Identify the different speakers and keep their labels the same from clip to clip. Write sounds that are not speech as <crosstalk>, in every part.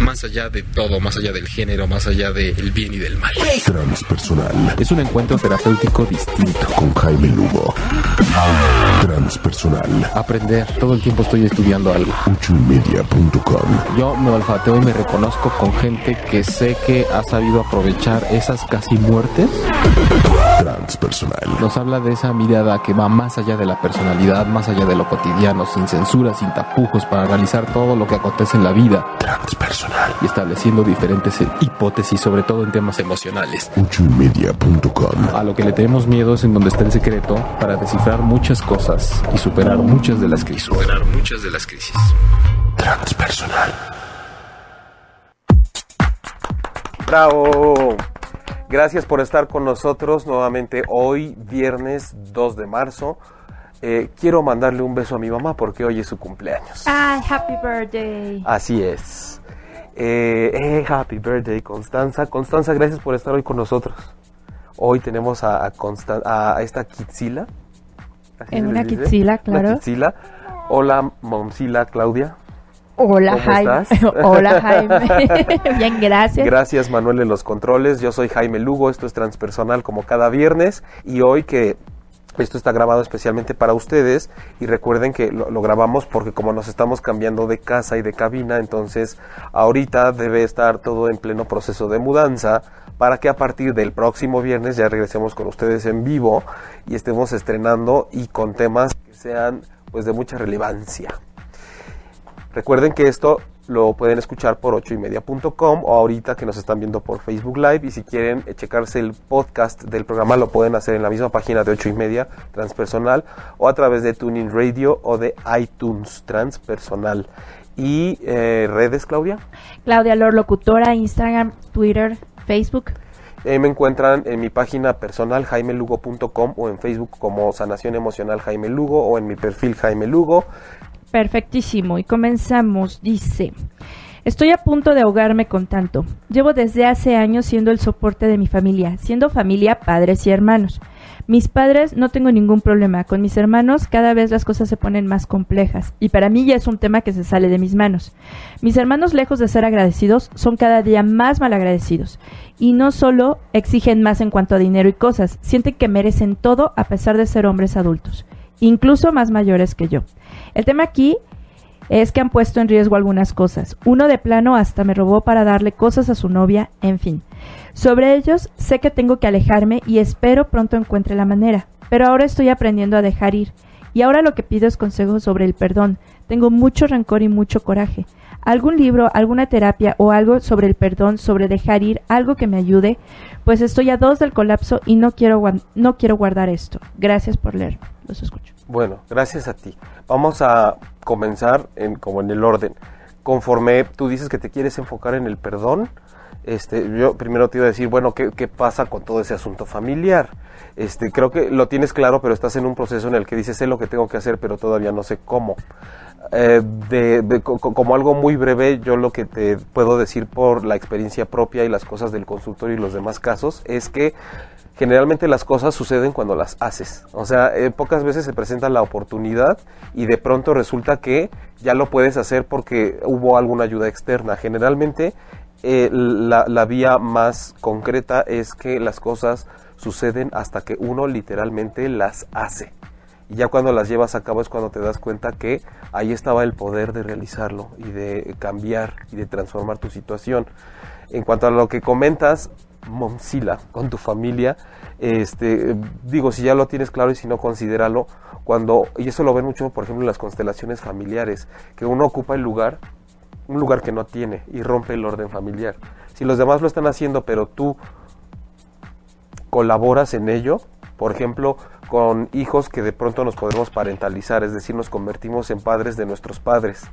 Speaker 1: Más allá de todo, más allá del género, más allá del bien y del mal.
Speaker 2: Transpersonal
Speaker 1: Es un encuentro terapéutico distinto.
Speaker 2: con Jaime Lugo. Transpersonal.
Speaker 1: Aprender. Todo el tiempo estoy estudiando algo. Yo me olfateo y me reconozco con gente que sé que ha sabido aprovechar esas casi muertes.
Speaker 2: Transpersonal.
Speaker 1: Nos habla de esa mirada que va más allá de la personalidad, más allá de lo cotidiano, sin censura, sin tapujos, para analizar todo lo que acontece en la vida
Speaker 2: Transpersonal.
Speaker 1: y estableciendo diferentes hipótesis, sobre todo en temas emocionales.
Speaker 2: Ochoymedia.com.
Speaker 1: A lo que le tenemos miedo es en donde está el secreto para descifrar muchas cosas y superar muchas de las crisis. Superar muchas de las crisis.
Speaker 2: Transpersonal.
Speaker 3: Bravo. Gracias por estar con nosotros nuevamente hoy, viernes 2 de marzo. Eh, quiero mandarle un beso a mi mamá porque hoy es su cumpleaños.
Speaker 4: Ay, happy birthday.
Speaker 3: Así es. Eh, eh, happy birthday, Constanza. Constanza, gracias por estar hoy con nosotros. Hoy tenemos a, a, Constan- a esta Kitzila. ¿Así
Speaker 4: En una
Speaker 3: dice?
Speaker 4: Kitzila,
Speaker 3: Una
Speaker 4: claro.
Speaker 3: Kitzila. Hola, Momsila Claudia.
Speaker 4: Hola,
Speaker 3: ¿Cómo
Speaker 4: Jaime.
Speaker 3: estás? <laughs>
Speaker 4: Hola, Jaime. <laughs> Bien, gracias.
Speaker 3: Gracias Manuel en los controles. Yo soy Jaime Lugo, esto es Transpersonal como cada viernes y hoy que esto está grabado especialmente para ustedes y recuerden que lo, lo grabamos porque como nos estamos cambiando de casa y de cabina, entonces ahorita debe estar todo en pleno proceso de mudanza para que a partir del próximo viernes ya regresemos con ustedes en vivo y estemos estrenando y con temas que sean pues de mucha relevancia. Recuerden que esto lo pueden escuchar por ochoymedia.com o ahorita que nos están viendo por Facebook Live y si quieren eh, checarse el podcast del programa lo pueden hacer en la misma página de ocho y media transpersonal o a través de Tuning Radio o de iTunes transpersonal. Y eh, redes, Claudia.
Speaker 4: Claudia Lor, locutora, Instagram, Twitter, Facebook.
Speaker 3: Eh, me encuentran en mi página personal jaimelugo.com o en Facebook como Sanación Emocional Jaime Lugo o en mi perfil Jaime Lugo.
Speaker 4: Perfectísimo. Y comenzamos. Dice, estoy a punto de ahogarme con tanto. Llevo desde hace años siendo el soporte de mi familia, siendo familia, padres y hermanos. Mis padres no tengo ningún problema. Con mis hermanos cada vez las cosas se ponen más complejas y para mí ya es un tema que se sale de mis manos. Mis hermanos lejos de ser agradecidos son cada día más malagradecidos y no solo exigen más en cuanto a dinero y cosas, sienten que merecen todo a pesar de ser hombres adultos, incluso más mayores que yo. El tema aquí es que han puesto en riesgo algunas cosas. Uno de plano hasta me robó para darle cosas a su novia, en fin. Sobre ellos sé que tengo que alejarme y espero pronto encuentre la manera, pero ahora estoy aprendiendo a dejar ir. Y ahora lo que pido es consejos sobre el perdón. Tengo mucho rencor y mucho coraje. ¿Algún libro, alguna terapia o algo sobre el perdón, sobre dejar ir, algo que me ayude? Pues estoy a dos del colapso y no quiero, no quiero guardar esto. Gracias por leer. Los escucho.
Speaker 3: Bueno, gracias a ti. Vamos a comenzar en, como en el orden. Conforme tú dices que te quieres enfocar en el perdón, este, yo primero te iba a decir, bueno, ¿qué, qué pasa con todo ese asunto familiar? Este, creo que lo tienes claro, pero estás en un proceso en el que dices, sé lo que tengo que hacer, pero todavía no sé cómo. Eh, de, de- co- co- como algo muy breve, yo lo que te puedo decir por la experiencia propia y las cosas del consultorio y los demás casos es que generalmente las cosas suceden cuando las haces. O sea, eh, pocas veces se presenta la oportunidad y de pronto resulta que ya lo puedes hacer porque hubo alguna ayuda externa. Generalmente eh, la, la vía más concreta es que las cosas suceden hasta que uno literalmente las hace. Y ya cuando las llevas a cabo es cuando te das cuenta que ahí estaba el poder de realizarlo y de cambiar y de transformar tu situación. En cuanto a lo que comentas, Momsila, con tu familia, este, digo, si ya lo tienes claro y si no, considéralo, cuando, y eso lo ven mucho, por ejemplo, en las constelaciones familiares, que uno ocupa el lugar, un lugar que no tiene y rompe el orden familiar. Si los demás lo están haciendo, pero tú colaboras en ello, por ejemplo, con hijos que de pronto nos podemos parentalizar, es decir, nos convertimos en padres de nuestros padres.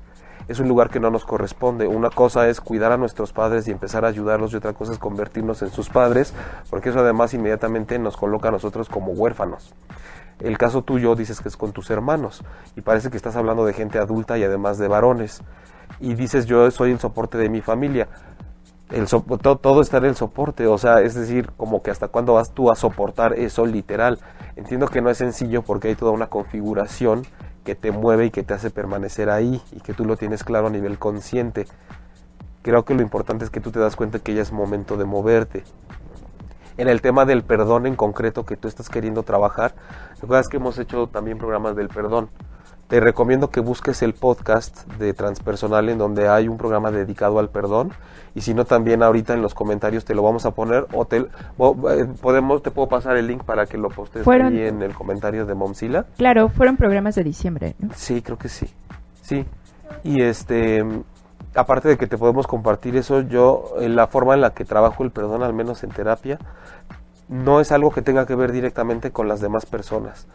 Speaker 3: Es un lugar que no nos corresponde. Una cosa es cuidar a nuestros padres y empezar a ayudarlos y otra cosa es convertirnos en sus padres, porque eso además inmediatamente nos coloca a nosotros como huérfanos. El caso tuyo dices que es con tus hermanos y parece que estás hablando de gente adulta y además de varones. y dices yo soy el soporte de mi familia. El so- to- todo está en el soporte, o sea, es decir, como que hasta cuándo vas tú a soportar eso literal. Entiendo que no es sencillo porque hay toda una configuración que te mueve y que te hace permanecer ahí y que tú lo tienes claro a nivel consciente. Creo que lo importante es que tú te das cuenta que ya es momento de moverte. En el tema del perdón en concreto que tú estás queriendo trabajar, recuerdas que hemos hecho también programas del perdón. Te recomiendo que busques el podcast de Transpersonal en donde hay un programa dedicado al perdón y si no también ahorita en los comentarios te lo vamos a poner o te eh, podemos te puedo pasar el link para que lo postes
Speaker 4: Fueron-
Speaker 3: ahí en el comentario de Momsila.
Speaker 4: Claro, fueron programas de diciembre, ¿no?
Speaker 3: Sí, creo que sí. Sí. Y este, aparte de que te podemos compartir eso, yo, en la forma en la que trabajo el perdón, al menos en terapia, no es algo que tenga que ver directamente con las demás personas.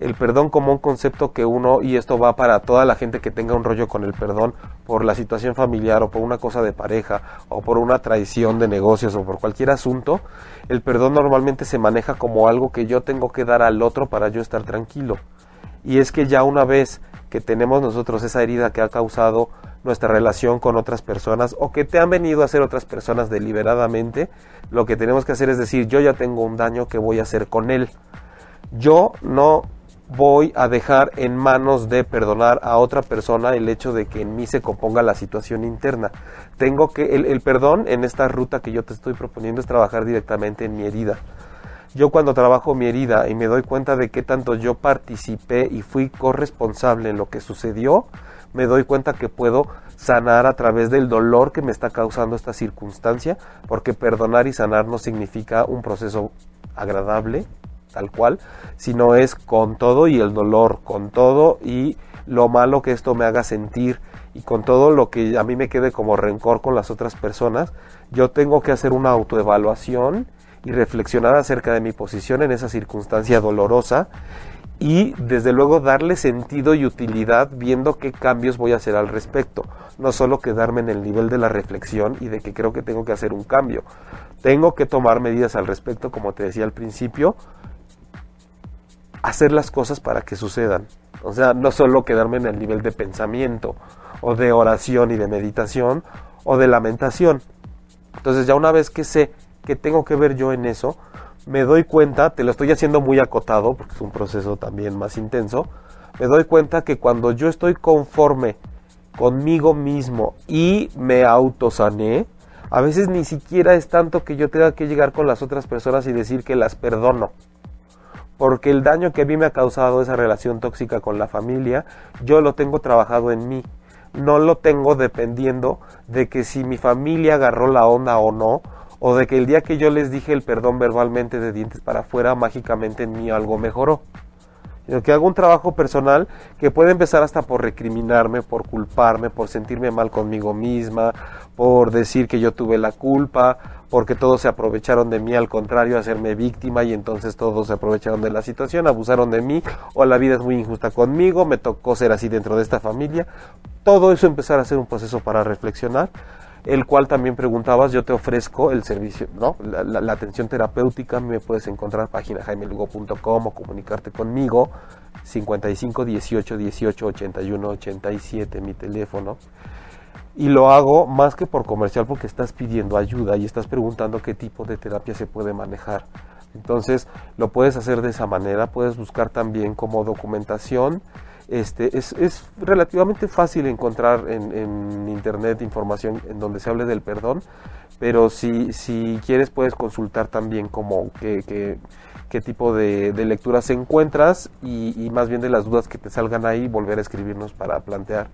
Speaker 3: El perdón como un concepto que uno, y esto va para toda la gente que tenga un rollo con el perdón por la situación familiar o por una cosa de pareja o por una traición de negocios o por cualquier asunto, el perdón normalmente se maneja como algo que yo tengo que dar al otro para yo estar tranquilo. Y es que ya una vez que tenemos nosotros esa herida que ha causado nuestra relación con otras personas o que te han venido a hacer otras personas deliberadamente, lo que tenemos que hacer es decir, yo ya tengo un daño que voy a hacer con él. Yo no voy a dejar en manos de perdonar a otra persona el hecho de que en mí se componga la situación interna. Tengo que, el, perdón en esta ruta que yo te estoy proponiendo es trabajar directamente en mi herida. Yo cuando trabajo mi herida y me doy cuenta de qué tanto yo participé y fui corresponsable en lo que sucedió, me doy cuenta que puedo sanar a través del dolor que me está causando esta circunstancia, porque perdonar y sanar no significa un proceso agradable, tal cual, sino es con todo y el dolor, con todo y lo malo que esto me haga sentir y con todo lo que a mí me quede como rencor con las otras personas, yo tengo que hacer una autoevaluación y reflexionar acerca de mi posición en esa circunstancia dolorosa y desde luego darle sentido y utilidad viendo qué cambios voy a hacer al respecto. No solo quedarme en el nivel de la reflexión y de que creo que tengo que hacer un cambio. Tengo que tomar medidas al respecto, como te decía al principio, hacer las cosas para que sucedan. O sea, no solo quedarme en el nivel de pensamiento o de oración y de meditación o de lamentación. Entonces ya una vez que sé que tengo que ver yo en eso, me doy cuenta, te lo estoy haciendo muy acotado, porque es un proceso también más intenso, me doy cuenta que cuando yo estoy conforme conmigo mismo y me autosané, a veces ni siquiera es tanto que yo tenga que llegar con las otras personas y decir que las perdono. Porque el daño que a mí me ha causado esa relación tóxica con la familia, yo lo tengo trabajado en mí. No lo tengo dependiendo de que si mi familia agarró la onda o no, o de que el día que yo les dije el perdón verbalmente de dientes para afuera, mágicamente en mí algo mejoró. Sino que hago un trabajo personal que puede empezar hasta por recriminarme, por culparme, por sentirme mal conmigo misma, por decir que yo tuve la culpa, porque todos se aprovecharon de mí, al contrario, hacerme víctima y entonces todos se aprovecharon de la situación, abusaron de mí, o la vida es muy injusta conmigo, me tocó ser así dentro de esta familia. Todo eso empezar a ser un proceso para reflexionar el cual también preguntabas, yo te ofrezco el servicio, ¿no? La, atención terapéutica, me puedes encontrar página jaimelugo.com o comunicarte conmigo 55 18 18 81 87 mi teléfono. Y lo hago más que por comercial porque estás pidiendo ayuda y estás preguntando qué tipo de terapia se puede manejar. Entonces lo puedes hacer de esa manera, puedes buscar también como documentación. Este, es, es relativamente fácil encontrar en, en internet información en donde se hable del perdón, pero si, si quieres puedes consultar también como qué, qué- qué tipo de, lecturas encuentras y, y más bien de las dudas que te salgan ahí, volver a escribirnos para plantear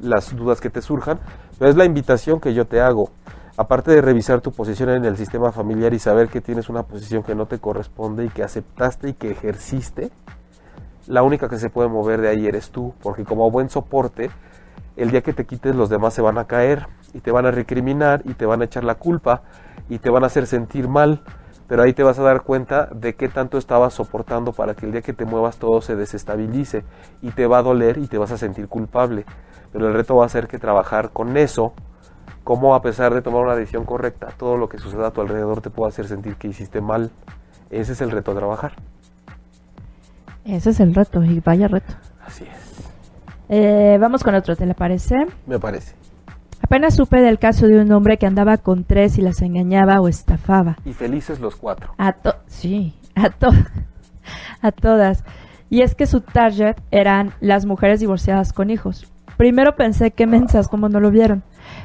Speaker 3: las dudas que te surjan. Pero es la invitación que yo te hago. Aparte de revisar tu posición en el sistema familiar y saber que tienes una posición que no te corresponde y que aceptaste y que ejerciste, la única que se puede mover de ahí eres tú, porque como buen soporte, el día que te quites los demás se van a caer y te van a recriminar y te van a echar la culpa y te van a hacer sentir mal, pero ahí te vas a dar cuenta de qué tanto estabas soportando para que el día que te muevas todo se desestabilice y te va a doler y te vas a sentir culpable. Pero el reto va a ser que trabajar con eso, como a pesar de tomar una decisión correcta, todo lo que suceda a tu alrededor te puede hacer sentir que hiciste mal. Ese es el reto a trabajar.
Speaker 4: Ese es el reto, y vaya reto.
Speaker 3: Así es.
Speaker 4: Eh, vamos con otro, ¿te le parece?
Speaker 3: Me parece.
Speaker 4: Apenas supe del caso de un hombre que andaba con tres y las engañaba o estafaba.
Speaker 3: Y felices los cuatro.
Speaker 4: A to sí, a to <laughs> a todas. Y es que su target eran las mujeres divorciadas con hijos. Primero pensé que mensas como no lo vieron,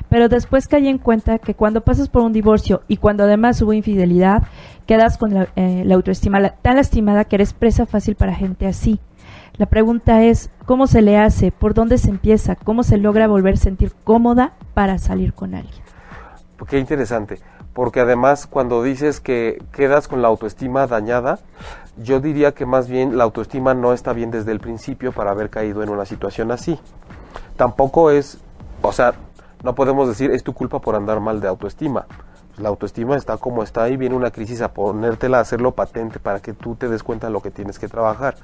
Speaker 4: pero después caí en cuenta que cuando pasas por un divorcio y cuando además hubo infidelidad, quedas con la, eh, la autoestima tan lastimada que eres presa fácil para gente así. La pregunta es, ¿cómo se le hace? ¿Por dónde se empieza? ¿Cómo se logra volver a sentir cómoda para salir con alguien?
Speaker 3: Qué interesante, porque además cuando dices que quedas con la autoestima dañada, yo diría que más bien la autoestima no está bien desde el principio para haber caído en una situación así. Tampoco es, o sea, no podemos decir es tu culpa por andar mal de autoestima. Pues la autoestima está como está y viene una crisis a ponértela, a hacerlo patente para que tú te des cuenta de lo que tienes que trabajar.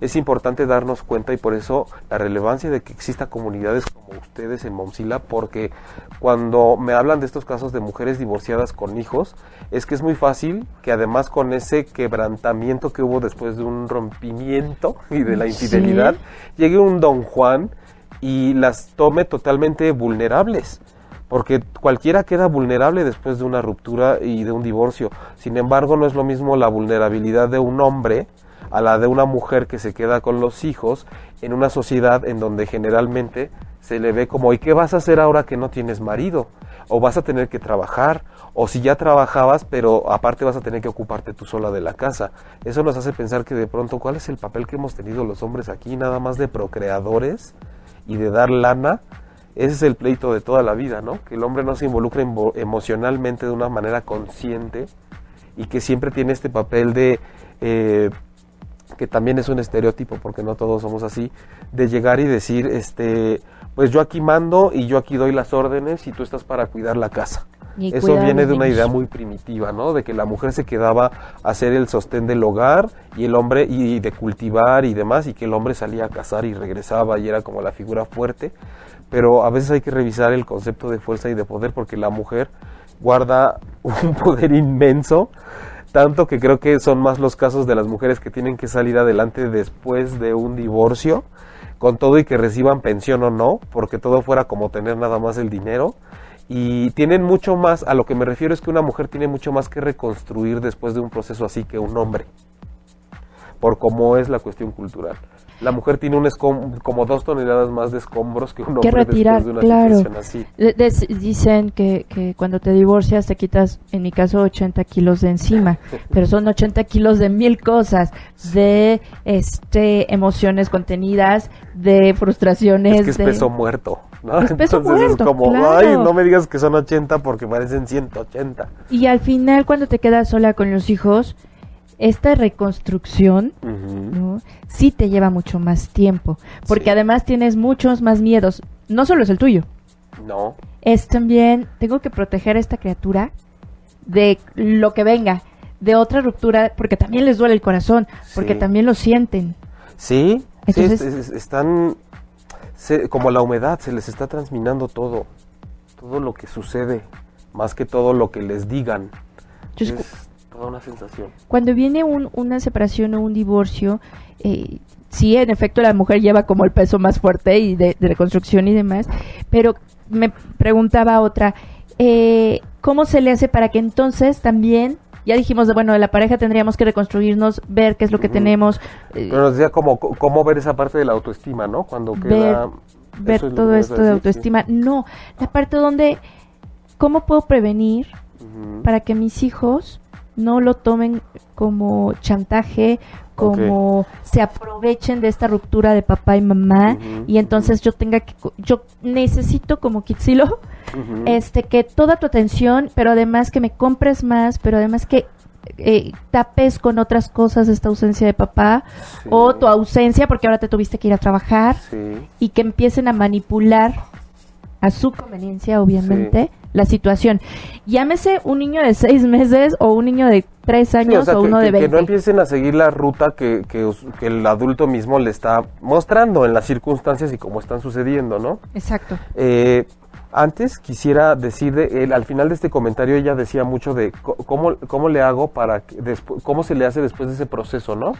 Speaker 3: Es importante darnos cuenta y por eso la relevancia de que exista comunidades como ustedes en Momsila, porque cuando me hablan de estos casos de mujeres divorciadas con hijos, es que es muy fácil que además con ese quebrantamiento que hubo después de un rompimiento y de la
Speaker 4: Sí.
Speaker 3: infidelidad, llegue un don Juan y las tome totalmente vulnerables. Porque cualquiera queda vulnerable después de una ruptura y de un divorcio. Sin embargo, no es lo mismo la vulnerabilidad de un hombre a la de una mujer que se queda con los hijos en una sociedad en donde generalmente se le ve como ¿y qué vas a hacer ahora que no tienes marido? O vas a tener que trabajar, o si ya trabajabas, pero aparte vas a tener que ocuparte tú sola de la casa. Eso nos hace pensar que de pronto, ¿cuál es el papel que hemos tenido los hombres aquí? Nada más de procreadores y de dar lana. Ese es el pleito de toda la vida, ¿no? Que el hombre no se involucre emo- emocionalmente de una manera consciente y que siempre tiene este papel de, eh, que también es un estereotipo, porque no todos somos así, de llegar y decir, este, pues yo aquí mando y yo aquí doy las órdenes y tú estás para cuidar la casa.
Speaker 4: Y
Speaker 3: Eso viene de una
Speaker 4: niños.
Speaker 3: idea muy primitiva, ¿no? De que la mujer se quedaba a hacer el sostén del hogar y el hombre y de cultivar y demás y que el hombre salía a cazar y regresaba y era como la figura fuerte. Pero a veces hay que revisar el concepto de fuerza y de poder porque la mujer guarda <laughs> un poder inmenso, tanto que creo que son más los casos de las mujeres que tienen que salir adelante después de un divorcio, con todo y que reciban pensión o no, porque todo fuera como tener nada más el dinero y tienen mucho más, a lo que me refiero es que una mujer tiene mucho más que reconstruir después de un proceso así que un hombre, por cómo es la cuestión cultural. La mujer tiene un escom- como dos toneladas más de escombros que un hombre
Speaker 4: que retirar,
Speaker 3: después de una
Speaker 4: claro.
Speaker 3: situación así.
Speaker 4: De- dicen que, que cuando te divorcias te quitas, en mi caso, 80 kilos de encima, <laughs> pero son 80 kilos de mil cosas, de este emociones contenidas, de frustraciones,
Speaker 3: Es que es
Speaker 4: de...
Speaker 3: peso muerto, ¿no?
Speaker 4: Es peso
Speaker 3: Entonces
Speaker 4: muerto,
Speaker 3: es como,
Speaker 4: claro.
Speaker 3: ay, no me digas que son 80 porque parecen 180.
Speaker 4: Y al final, cuando te quedas sola con los hijos, esta reconstrucción sí te lleva mucho más tiempo, porque
Speaker 3: Sí.
Speaker 4: además tienes muchos más miedos. No solo es el tuyo,
Speaker 3: No,
Speaker 4: es también, tengo que proteger a esta criatura de lo que venga, de otra ruptura, porque también les duele el corazón, porque
Speaker 3: Sí.
Speaker 4: también lo sienten.
Speaker 3: sí, sí,
Speaker 4: Entonces-
Speaker 3: es- es- están, se- como la humedad, se les está transminando todo, todo lo que sucede, más que todo lo que les digan.
Speaker 4: Yo
Speaker 3: Es toda una sensación.
Speaker 4: Cuando viene un- una separación o un divorcio, eh, sí, en efecto, la mujer lleva como el peso más fuerte y de, de reconstrucción y demás, pero me preguntaba otra, eh, ¿cómo se le hace para que entonces también, ya dijimos, de, bueno, de la pareja tendríamos que reconstruirnos, ver qué es lo que tenemos, eh,
Speaker 3: Pero nos decía cómo, cómo ver esa parte de la autoestima, ¿no? Cuando
Speaker 4: ver,
Speaker 3: queda...
Speaker 4: ver
Speaker 3: es
Speaker 4: todo esto de autoestima. No, la parte donde, ¿cómo puedo prevenir para que mis hijos no lo tomen como chantaje, como se aprovechen de esta ruptura de papá y mamá y entonces yo tenga que yo necesito como Kitsilo este que toda tu atención, pero además que me compres más, pero además que eh, tapes con otras cosas esta ausencia de papá
Speaker 3: Sí.
Speaker 4: o tu ausencia porque ahora te tuviste que ir a trabajar
Speaker 3: Sí.
Speaker 4: y que empiecen a manipular a su conveniencia, obviamente, la situación. Llámese un niño de seis meses o un niño de tres
Speaker 3: Sí,
Speaker 4: años
Speaker 3: o sea,
Speaker 4: o
Speaker 3: que,
Speaker 4: uno
Speaker 3: que-
Speaker 4: de
Speaker 3: que
Speaker 4: veinte.
Speaker 3: no empiecen a seguir la ruta que, que que el adulto mismo le está mostrando en las circunstancias y cómo están sucediendo, ¿no?
Speaker 4: Exacto.
Speaker 3: Eh, antes quisiera decir, de, él, al final de este comentario ella decía mucho de co- cómo, cómo le hago para, que cómo se le hace después de ese proceso, ¿no?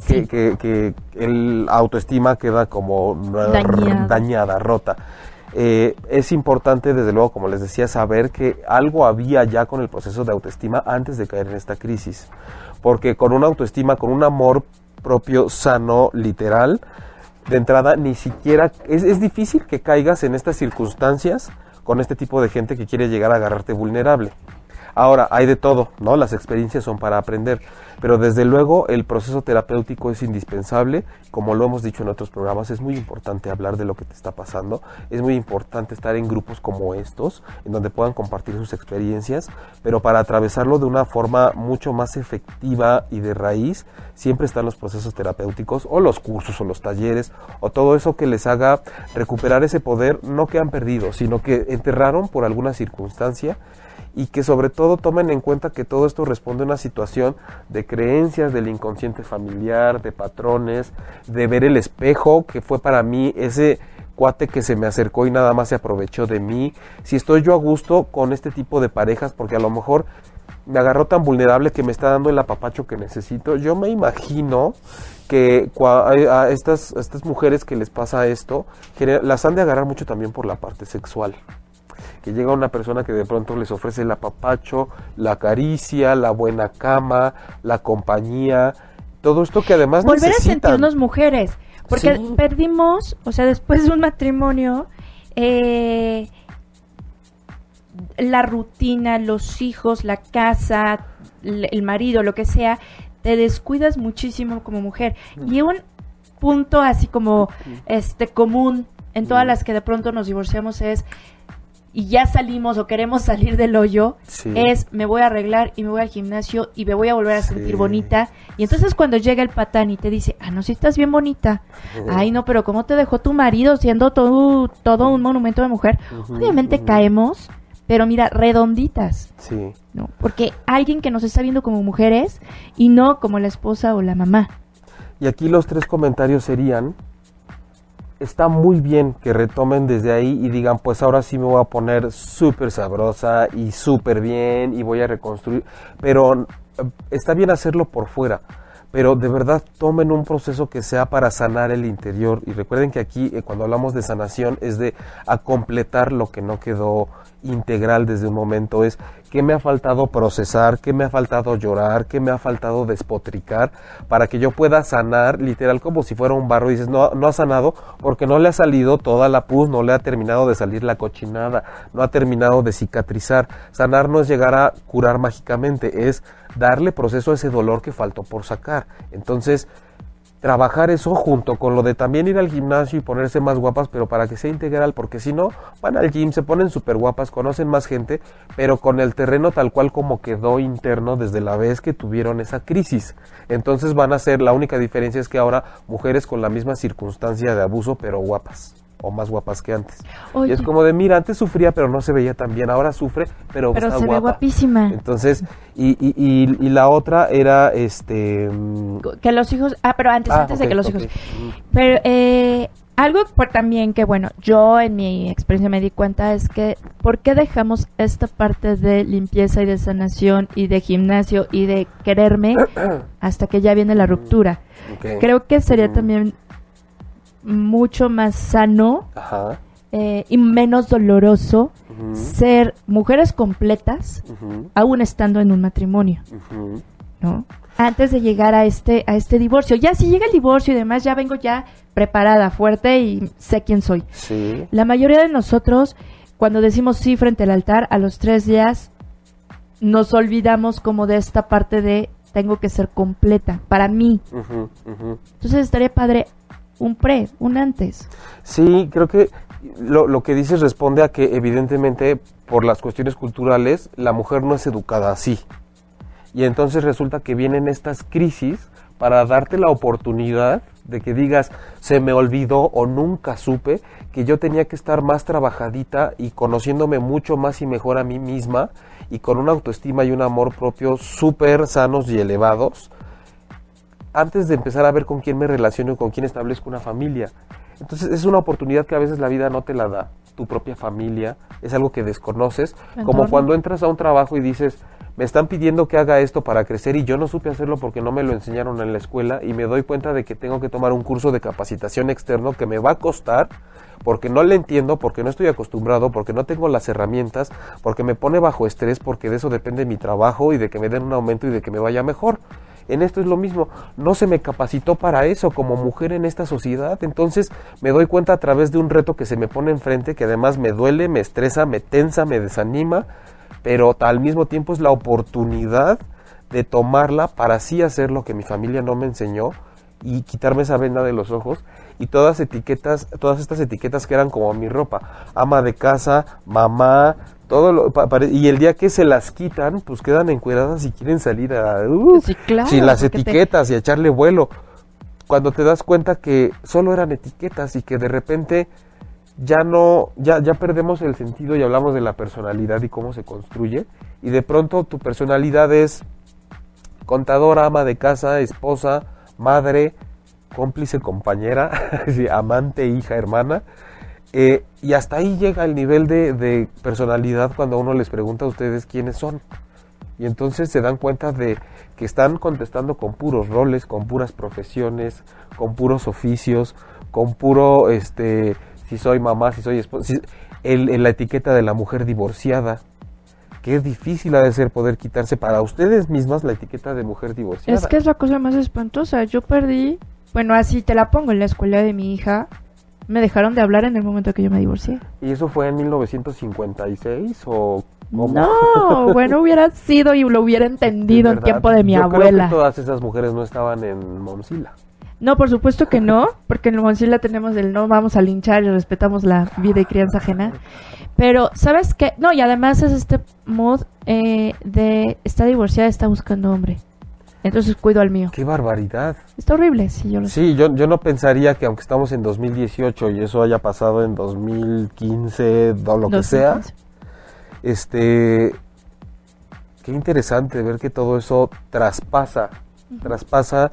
Speaker 4: Sí.
Speaker 3: Que, que, que el autoestima queda como eh,
Speaker 4: Dañada.
Speaker 3: dañada, rota. Eh, es importante, desde luego, como les decía, saber que algo había ya con el proceso de autoestima antes de caer en esta crisis. Porque con una autoestima, con un amor propio sano, literal, de entrada ni siquiera es, es difícil que caigas en estas circunstancias con este tipo de gente que quiere llegar a agarrarte vulnerable. Ahora, hay de todo, ¿no? Las experiencias son para aprender, pero desde luego el proceso terapéutico es indispensable, como lo hemos dicho en otros programas, es muy importante hablar de lo que te está pasando, es muy importante estar en grupos como estos, en donde puedan compartir sus experiencias, pero para atravesarlo de una forma mucho más efectiva y de raíz, siempre están los procesos terapéuticos o los cursos o los talleres o todo eso que les haga recuperar ese poder, no que han perdido, sino que enterraron por alguna circunstancia y que sobre todo tomen en cuenta que todo esto responde a una situación de creencias del inconsciente familiar, de patrones, de ver el espejo, que fue para mí ese cuate que se me acercó y nada más se aprovechó de mí, si estoy yo a gusto con este tipo de parejas, porque a lo mejor me agarró tan vulnerable que me está dando el apapacho que necesito, yo me imagino que a estas, a estas mujeres que les pasa esto, las han de agarrar mucho también por la parte sexual que llega una persona que de pronto les ofrece el apapacho, la caricia, la buena cama, la compañía, todo esto que además
Speaker 4: Volver
Speaker 3: a
Speaker 4: sentirnos mujeres, porque perdimos, o sea, después de un matrimonio, eh, la rutina, los hijos, la casa, el marido, lo que sea, te descuidas muchísimo como mujer. Y un punto así como este común en todas las que de pronto nos divorciamos es y ya salimos o queremos salir del hoyo, es me voy a arreglar y me voy al gimnasio y me voy a volver a sentir bonita. Y entonces cuando llega el patán y te dice, ah, no, si estás bien bonita. Ay, no, pero ¿cómo te dejó tu marido siendo todo, todo un monumento de mujer? Obviamente caemos, pero mira, redonditas.
Speaker 3: Sí.
Speaker 4: ¿no? Porque alguien que nos está viendo como mujeres y no como la esposa o la mamá.
Speaker 3: Y aquí los tres comentarios serían, está muy bien que retomen desde ahí y digan, pues ahora sí me voy a poner súper sabrosa y súper bien y voy a reconstruir, pero eh, está bien hacerlo por fuera, pero de verdad tomen un proceso que sea para sanar el interior. Y recuerden que aquí eh, cuando hablamos de sanación es de a completar lo que no quedó integral desde un momento es qué me ha faltado procesar, qué me ha faltado llorar, qué me ha faltado despotricar para que yo pueda sanar literal como si fuera un barro y dices no, no ha sanado porque no le ha salido toda la pus, no le ha terminado de salir la cochinada, no ha terminado de cicatrizar. Sanar no es llegar a curar mágicamente, es darle proceso a ese dolor que faltó por sacar. Entonces, trabajar eso junto con lo de también ir al gimnasio y ponerse más guapas, pero para que sea integral, porque si no, van al gym, se ponen súper guapas, conocen más gente, pero con el terreno tal cual como quedó interno desde la vez que tuvieron esa crisis. Entonces van a ser, la única diferencia es que ahora mujeres con la misma circunstancia de abuso, pero guapas o más guapas que antes. Y es como de, mira, antes sufría, pero no se veía tan bien, ahora sufre, pero,
Speaker 4: pero
Speaker 3: está
Speaker 4: se
Speaker 3: guapa.
Speaker 4: ve guapísima.
Speaker 3: Entonces, y, y, y, la otra era, este...
Speaker 4: Que los hijos, ah, pero antes,
Speaker 3: Ah,
Speaker 4: antes de que los hijos. Pero eh, algo por también que, bueno, yo en mi experiencia me di cuenta es que, ¿por qué dejamos esta parte de limpieza y de sanación y de gimnasio y de quererme <clears throat> hasta que ya viene la ruptura? Creo que sería
Speaker 3: Mm.
Speaker 4: también mucho más sano
Speaker 3: Ajá.
Speaker 4: eh, y menos doloroso ser mujeres completas aún estando en un matrimonio. ¿no? Antes de llegar a este a este divorcio. Ya si llega el divorcio y demás, ya vengo ya preparada, fuerte y sé quién soy.
Speaker 3: Sí.
Speaker 4: La mayoría de nosotros, cuando decimos sí frente al altar, a los tres días nos olvidamos como de esta parte de tengo que ser completa para mí. Entonces estaría padre un pre, un antes.
Speaker 3: Sí, creo que lo, lo que dices responde a que evidentemente por las cuestiones culturales la mujer no es educada así. Y entonces resulta que vienen estas crisis para darte la oportunidad de que digas, se me olvidó o nunca supe que yo tenía que estar más trabajadita y conociéndome mucho más y mejor a mí misma y con una autoestima y un amor propio súper sanos y elevados antes de empezar a ver con quién me relaciono y con quién establezco una familia. Entonces es una oportunidad que a veces la vida no te la da. Tu propia familia es algo que desconoces, como cuando entras a un trabajo y dices, me están pidiendo que haga esto para crecer y yo no supe hacerlo porque no me lo enseñaron en la escuela y me doy cuenta de que tengo que tomar un curso de capacitación externo que me va a costar porque no le entiendo, porque no estoy acostumbrado, porque no tengo las herramientas, porque me pone bajo estrés, porque de eso depende mi trabajo y de que me den un aumento y de que me vaya mejor. En esto es lo mismo, no se me capacitó para eso como mujer en esta sociedad, entonces me doy cuenta a través de un reto que se me pone enfrente, que además me duele, me estresa, me tensa, me desanima, pero al mismo tiempo es la oportunidad de tomarla para así hacer lo que mi familia no me enseñó y quitarme esa venda de los ojos y todas etiquetas, todas estas etiquetas que eran como mi ropa, ama de casa, mamá, todo lo, y el día que se las quitan, pues quedan encueradas y quieren salir a uh, sin las etiquetas y a echarle vuelo. Cuando te das cuenta que solo eran etiquetas y que de repente ya no, ya, ya perdemos el sentido y hablamos de la personalidad y cómo se construye, y de pronto tu personalidad es contadora, ama de casa, esposa, madre, cómplice, compañera, <laughs> amante, hija, hermana. Eh, y hasta ahí llega el nivel de, personalidad cuando uno les pregunta a ustedes quiénes son. Y entonces se dan cuenta de que están contestando con puros roles, con puras profesiones, con puros oficios, con puro, este, si soy mamá, si soy esposa, la etiqueta de la mujer divorciada, es difícil ha de ser poder quitarse para ustedes mismas la etiqueta de mujer divorciada.
Speaker 4: Es que es la cosa más espantosa. Yo perdí bueno, así te la pongo en la escuela de mi hija. Me dejaron de hablar en el momento que yo me divorcié.
Speaker 3: ¿Y eso fue en 1956 o cómo?
Speaker 4: No, <laughs> bueno, hubiera sido y lo hubiera entendido en tiempo de mi abuela.
Speaker 3: todas esas mujeres no estaban en Monsila.
Speaker 4: No, por supuesto que no, porque en Monsila tenemos el no vamos a linchar y respetamos la vida y crianza ajena. Pero, ¿sabes qué? No, y además es este mood eh, de está divorciada, está buscando hombre. Entonces cuido al mío.
Speaker 3: ¡Qué barbaridad!
Speaker 4: Está horrible, sí, yo lo
Speaker 3: Sí, yo, yo no pensaría que aunque estamos en 2018 y eso haya pasado en 2015, o lo que sea, este, qué interesante ver que todo eso traspasa, traspasa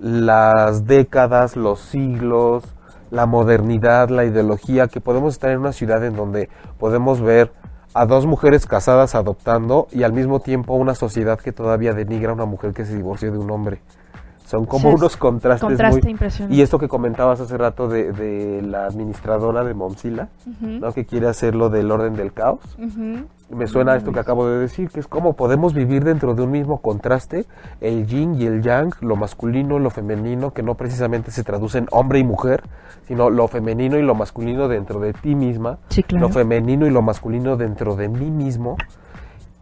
Speaker 3: las décadas, los siglos, la modernidad, la ideología, que podemos estar en una ciudad en donde podemos ver a dos mujeres casadas adoptando y al mismo tiempo una sociedad que todavía denigra a una mujer que se divorció de un hombre. Son como unos contrastes
Speaker 4: muy...
Speaker 3: Y esto que comentabas hace rato de, la administradora de Momsila, ¿no? que quiere hacerlo del orden del caos. Me suena esto que acabo de decir, que es como podemos vivir dentro de un mismo contraste, el yin y el yang, lo masculino y lo femenino, que no precisamente se traducen hombre y mujer, sino lo femenino y lo masculino dentro de ti misma, lo femenino y lo masculino dentro de mí mismo.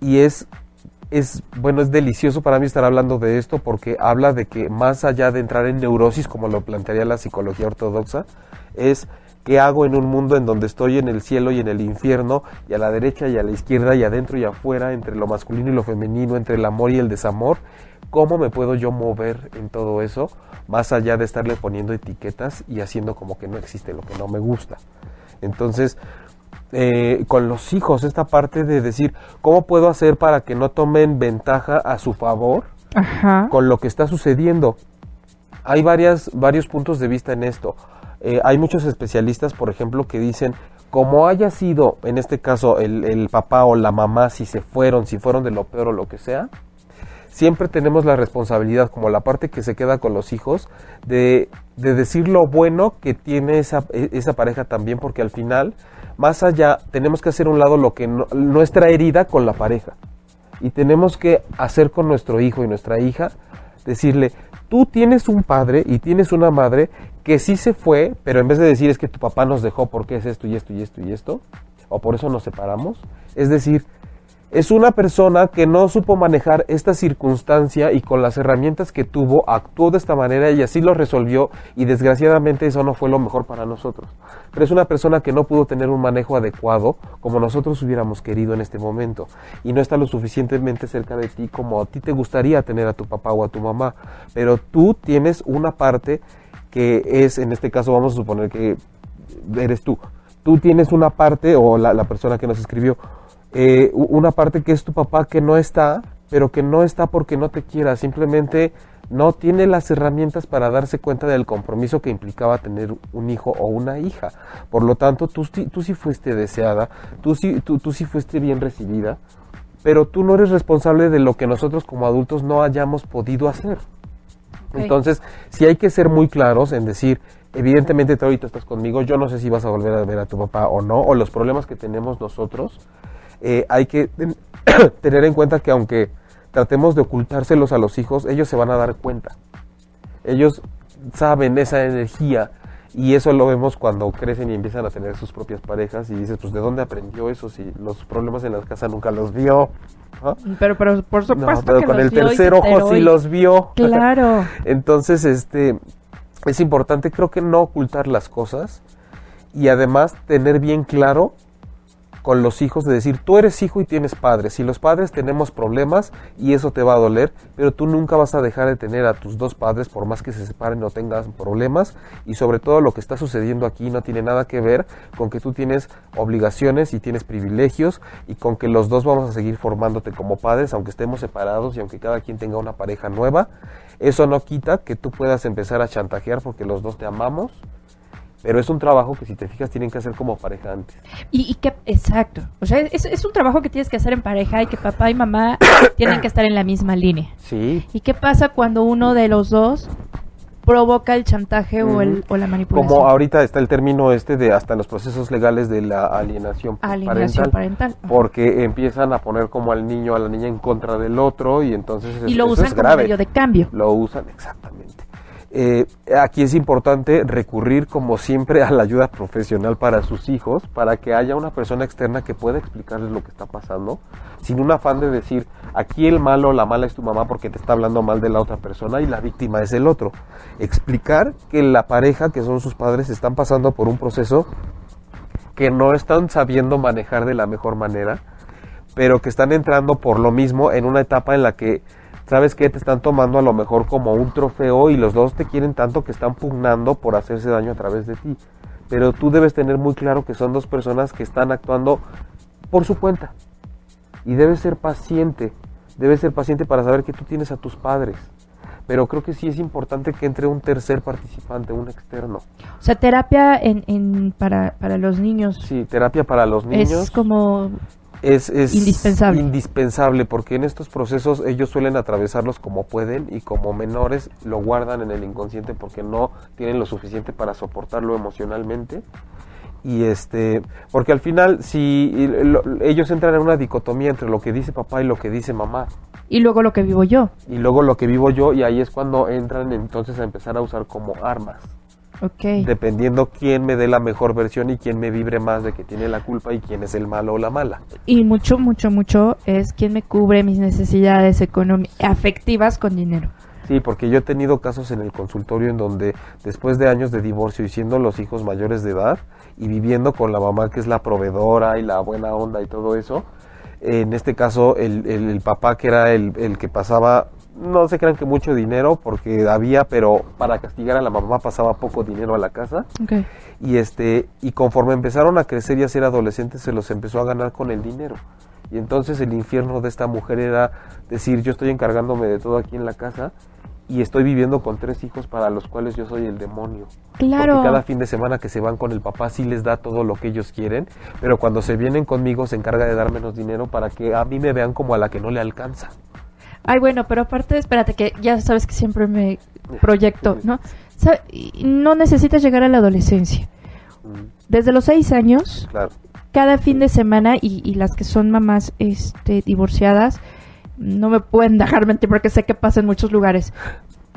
Speaker 3: Y es es, bueno, es delicioso para mí estar hablando de esto porque habla de que más allá de entrar en neurosis, como lo plantearía la psicología ortodoxa, es qué hago en un mundo en donde estoy en el cielo y en el infierno, y a la derecha y a la izquierda, y adentro y afuera, entre lo masculino y lo femenino, entre el amor y el desamor, cómo me puedo yo mover en todo eso, más allá de estarle poniendo etiquetas y haciendo como que no existe lo que no me gusta. Entonces, eh, con los hijos, esta parte de decir, ¿cómo puedo hacer para que no tomen ventaja a su favor con lo que está sucediendo? Hay varias, varios puntos de vista en esto. Eh, hay muchos especialistas, por ejemplo, que dicen, como haya sido, en este caso, el, el papá o la mamá, si se fueron, si fueron de lo peor o lo que sea, siempre tenemos la responsabilidad, como la parte que se queda con los hijos, de, de decir lo bueno que tiene esa, e, esa pareja también, porque al final más allá, tenemos que hacer un lado lo que nuestra herida con la pareja. Y tenemos que hacer con nuestro hijo y nuestra hija, decirle, tú tienes un padre y tienes una madre que sí se fue, pero en vez de decir es que tu papá nos dejó porque es esto y esto y esto y esto, o por eso nos separamos, es decir, es una persona que no supo manejar esta circunstancia y con las herramientas que tuvo actuó de esta manera y así lo resolvió y desgraciadamente eso no fue lo mejor para nosotros. Pero es una persona que no pudo tener un manejo adecuado como nosotros hubiéramos querido en este momento y no está lo suficientemente cerca de ti como a ti te gustaría tener a tu papá o a tu mamá. Pero tú tienes una parte que es, en este caso vamos a suponer que eres tú. Tú tienes una parte o la, la persona que nos escribió eh, una parte que es tu papá que no está, pero que no está porque no te quiera, simplemente no tiene las herramientas para darse cuenta del compromiso que implicaba tener un hijo o una hija. Por lo tanto, tú, tú sí fuiste deseada, tú sí, tú, tú sí fuiste bien recibida, pero tú no eres responsable de lo que nosotros como adultos no hayamos podido hacer. Entonces, sí hay que ser muy claros en decir, evidentemente tú ahorita estás conmigo, yo no sé si vas a volver a ver a tu papá o no, o los problemas que tenemos nosotros, eh, hay que ten- <coughs> tener en cuenta que aunque tratemos de ocultárselos a los hijos, ellos se van a dar cuenta. Ellos saben esa energía y eso lo vemos cuando crecen y empiezan a tener sus propias parejas y dices, pues ¿de dónde aprendió eso si los problemas en la casa nunca los vio? ¿no?
Speaker 4: Pero, pero por
Speaker 3: No,
Speaker 4: supuesto
Speaker 3: pero
Speaker 4: que
Speaker 3: con
Speaker 4: los
Speaker 3: el tercer ojo sí los vio.
Speaker 4: Claro. <laughs>
Speaker 3: Entonces, este, es importante, creo que no ocultar las cosas y además tener bien claro con los hijos de decir, tú eres hijo y tienes padres. Si los padres tenemos problemas y eso te va a doler, pero tú nunca vas a dejar de tener a tus dos padres por más que se separen o tengas problemas. Y sobre todo lo que está sucediendo aquí no tiene nada que ver con que tú tienes obligaciones y tienes privilegios y con que los dos vamos a seguir formándote como padres, aunque estemos separados y aunque cada quien tenga una pareja nueva. Eso no quita que tú puedas empezar a chantajear porque los dos te amamos. Pero es un trabajo que si te fijas tienen que hacer como pareja antes.
Speaker 4: Y, y que, exacto. O sea, es, es un trabajo que tienes que hacer en pareja y que papá y mamá <coughs> tienen que estar en la misma línea.
Speaker 3: Sí,
Speaker 4: ¿Y qué pasa cuando uno de los dos provoca el chantaje o, el, o la manipulación?
Speaker 3: como ahorita está el término este de hasta los procesos legales de la alienación,
Speaker 4: Alienación parental.
Speaker 3: Porque empiezan a poner como al niño a la niña en contra del otro y entonces
Speaker 4: y
Speaker 3: es-
Speaker 4: lo usan
Speaker 3: es
Speaker 4: como
Speaker 3: grave.
Speaker 4: medio de cambio.
Speaker 3: Lo usan exactamente. Eh, aquí es importante recurrir como siempre a la ayuda profesional para sus hijos, para que haya una persona externa que pueda explicarles lo que está pasando, sin un afán de decir, aquí el malo o la mala es tu mamá porque te está hablando mal de la otra persona y la víctima es el otro. Explicar que la pareja, que son sus padres, están pasando por un proceso que no están sabiendo manejar de la mejor manera, pero que están entrando por lo mismo en una etapa en la que, ¿sabes qué? Te están tomando a lo mejor como un trofeo y los dos te quieren tanto que están pugnando por hacerse daño a través de ti. Pero tú debes tener muy claro que son dos personas que están actuando por su cuenta. Y debes ser paciente, debes ser paciente para saber que tú tienes a tus padres. Pero creo que sí es importante que entre un tercer participante, un externo.
Speaker 4: O sea, terapia en, en, para, para los niños
Speaker 3: Sí, terapia para los niños.
Speaker 4: es como...
Speaker 3: es, es
Speaker 4: Indispensable.
Speaker 3: indispensable, porque en estos procesos ellos suelen atravesarlos como pueden y como menores lo guardan en el inconsciente porque no tienen lo suficiente para soportarlo emocionalmente y este porque al final si lo- ellos entran en una dicotomía entre lo que dice papá y lo que dice mamá
Speaker 4: Y luego lo que vivo yo.
Speaker 3: y luego lo que vivo yo y ahí es cuando entran entonces a empezar a usar como armas
Speaker 4: Ok.
Speaker 3: dependiendo quién me dé la mejor versión y quién me vibre más de que tiene la culpa y quién es el malo o la mala
Speaker 4: Y mucho, mucho, mucho es quien me cubre mis necesidades económicas, afectivas con dinero.
Speaker 3: Sí, porque yo he tenido casos en el consultorio en donde después de años de divorcio y siendo los hijos mayores de edad y viviendo con la mamá que es la proveedora y la buena onda y todo eso, en este caso el, el- el papá que era el, el que pasaba, no se crean que mucho dinero porque había, pero para castigar a la mamá pasaba poco dinero a la casa. Y este y conforme empezaron a crecer y a ser adolescentes se los empezó a ganar con el dinero. Y entonces el infierno de esta mujer era decir yo estoy encargándome de todo aquí en la casa y estoy viviendo con tres hijos para los cuales yo soy el demonio
Speaker 4: Claro.
Speaker 3: porque cada fin de semana que se van con el papá sí les da todo lo que ellos quieren pero cuando se vienen conmigo se encarga de dar menos dinero para que a mí me vean como a la que no le alcanza
Speaker 4: Ay, bueno, pero aparte, espérate, que ya sabes que siempre me proyecto, ¿no? No necesitas llegar a la adolescencia.
Speaker 3: Mm,
Speaker 4: Desde los seis años,
Speaker 3: claro
Speaker 4: cada fin de semana, y, y las que son mamás este, divorciadas, no me pueden dejar mentir porque sé que pasa en muchos lugares.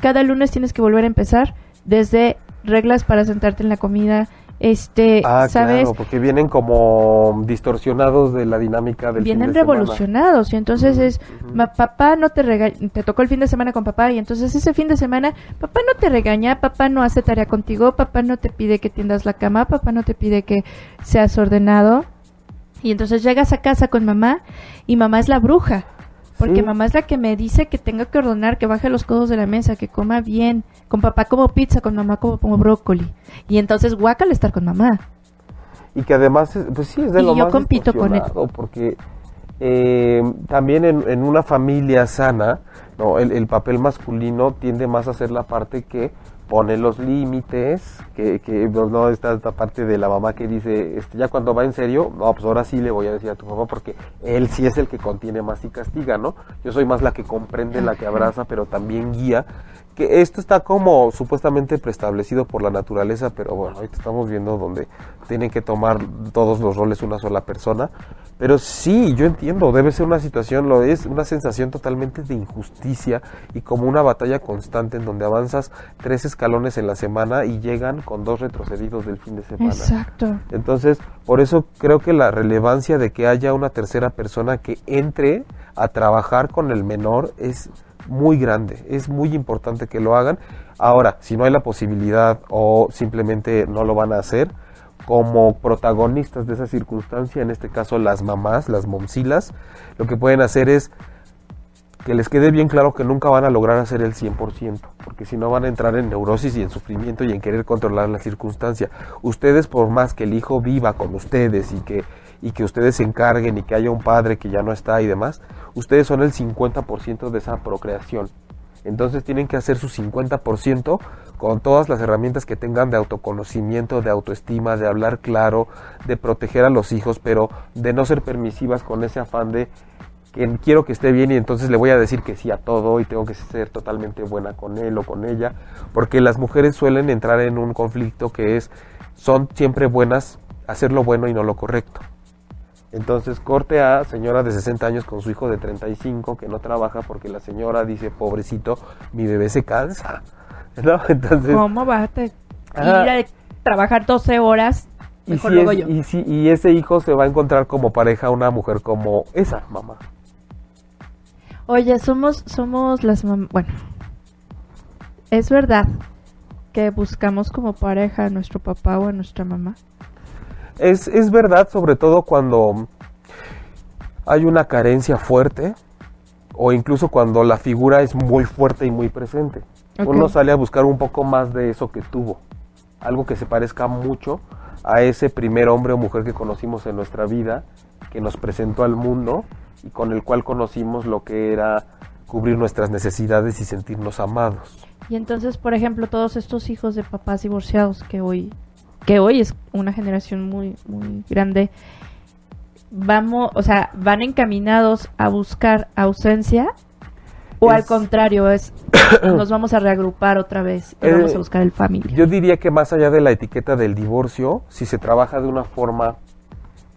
Speaker 4: Cada lunes tienes que volver a empezar desde reglas para sentarte en la comida, este,
Speaker 3: ah
Speaker 4: ¿sabes?
Speaker 3: claro porque vienen como distorsionados de la dinámica del fin
Speaker 4: vienen
Speaker 3: semana.
Speaker 4: revolucionados y entonces es
Speaker 3: Ujú.
Speaker 4: "Ma- papá no te regaña te tocó el fin de semana con papá y entonces ese fin de semana papá no te regaña papá no hace tarea contigo papá no te pide que tiendas la cama papá no te pide que seas ordenado y entonces llegas a casa con mamá y mamá es la bruja porque
Speaker 3: Sí.
Speaker 4: mamá es la que me dice que tengo que ordenar, que baje los codos de la mesa, que coma bien. Con papá como pizza, con mamá como, como brócoli. Y entonces guácala estar con mamá.
Speaker 3: y que además es- pues sí es de
Speaker 4: Y
Speaker 3: lo
Speaker 4: yo
Speaker 3: más
Speaker 4: compito con él.
Speaker 3: porque eh, también en, en una familia sana no el, el papel masculino tiende más a ser la parte que pone los límites, que, que pues, no está esta parte de la mamá que dice, este, ya cuando va en serio, no, pues ahora sí le voy a decir a tu papá porque él sí es el que contiene más y castiga, ¿no? Yo soy más la que comprende, la que abraza, pero también guía, que esto está como supuestamente preestablecido por la naturaleza, pero bueno, ahorita estamos viendo donde tienen que tomar todos los roles una sola persona, pero sí, yo entiendo, debe ser una situación, lo es, una sensación totalmente de injusticia y como una batalla constante en donde avanzas tres escalones en la semana y llegan con dos retrocedidos del fin de semana.
Speaker 4: Exacto.
Speaker 3: Entonces, por eso creo que la relevancia de que haya una tercera persona que entre a trabajar con el menor es muy grande, es muy importante que lo hagan. Ahora, si no hay la posibilidad o simplemente no lo van a hacer, como protagonistas de esa circunstancia, en este caso las mamás, las momsilas, lo que pueden hacer es que les quede bien claro que nunca van a lograr hacer el 100%, porque si no van a entrar en neurosis y en sufrimiento y en querer controlar la circunstancia. Ustedes, por más que el hijo viva con ustedes y que, y que ustedes se encarguen y que haya un padre que ya no está y demás, ustedes son el 50% de esa procreación. Entonces tienen que hacer su 50% con todas las herramientas que tengan de autoconocimiento, de autoestima, de hablar claro, de proteger a los hijos, pero de no ser permisivas con ese afán de que quiero que esté bien y entonces le voy a decir que sí a todo y tengo que ser totalmente buena con él o con ella, porque las mujeres suelen entrar en un conflicto que es son siempre buenas hacer lo bueno y no lo correcto. Entonces corte a señora de 60 años con su hijo de 35 que no trabaja porque la señora dice, pobrecito, mi bebé se cansa. <laughs> ¿No? Entonces,
Speaker 4: ¿Cómo vas a ir a trabajar 12 horas?
Speaker 3: Y, si es, y, si, y ese hijo se va a encontrar como pareja una mujer como esa mamá.
Speaker 4: Oye, somos, somos las mamás. Bueno, es verdad que buscamos como pareja a nuestro papá o a nuestra mamá.
Speaker 3: Es, es verdad, sobre todo cuando hay una carencia fuerte o incluso cuando la figura es muy fuerte y muy presente. Uno sale a buscar un poco más de eso que tuvo, algo que se parezca mucho a ese primer hombre o mujer que conocimos en nuestra vida, que nos presentó al mundo y con el cual conocimos lo que era cubrir nuestras necesidades y sentirnos amados.
Speaker 4: Y entonces, por ejemplo, todos estos hijos de papás divorciados que hoy, que hoy es una generación muy, muy grande, vamos, o sea, van encaminados a buscar ausencia o al contrario es <coughs> nos vamos a reagrupar otra vez y
Speaker 3: Eh,
Speaker 4: vamos a buscar el familia.
Speaker 3: Yo diría que más allá de la etiqueta del divorcio, si se trabaja de una forma,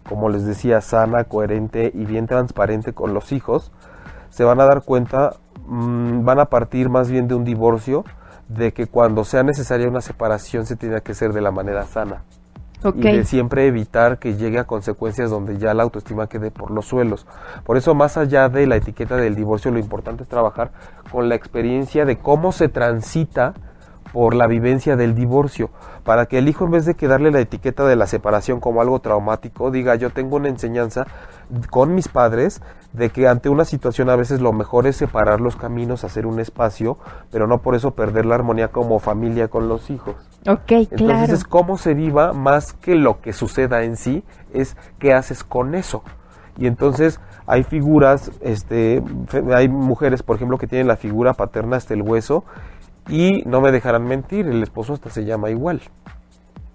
Speaker 3: como les decía, sana, coherente y bien transparente con los hijos, se van a dar cuenta, mm, van a partir más bien de un divorcio, de que cuando sea necesaria una separación se tiene que hacer de la manera sana. y de siempre evitar que llegue a consecuencias donde ya la autoestima quede por los suelos. Por eso, más allá de la etiqueta del divorcio, lo importante es trabajar con la experiencia de cómo se transita por la vivencia del divorcio, para que el hijo en vez de que darle la etiqueta de la separación como algo traumático, diga yo tengo una enseñanza con mis padres de que ante una situación a veces lo mejor es separar los caminos, hacer un espacio, pero no por eso perder la armonía como familia con los hijos.
Speaker 4: Ok,
Speaker 3: Entonces
Speaker 4: claro.
Speaker 3: es cómo se viva más que lo que suceda en sí, es qué haces con eso. Y entonces hay figuras, este, hay mujeres, por ejemplo, que tienen la figura paterna hasta el hueso y no me dejarán mentir, el esposo hasta se llama igual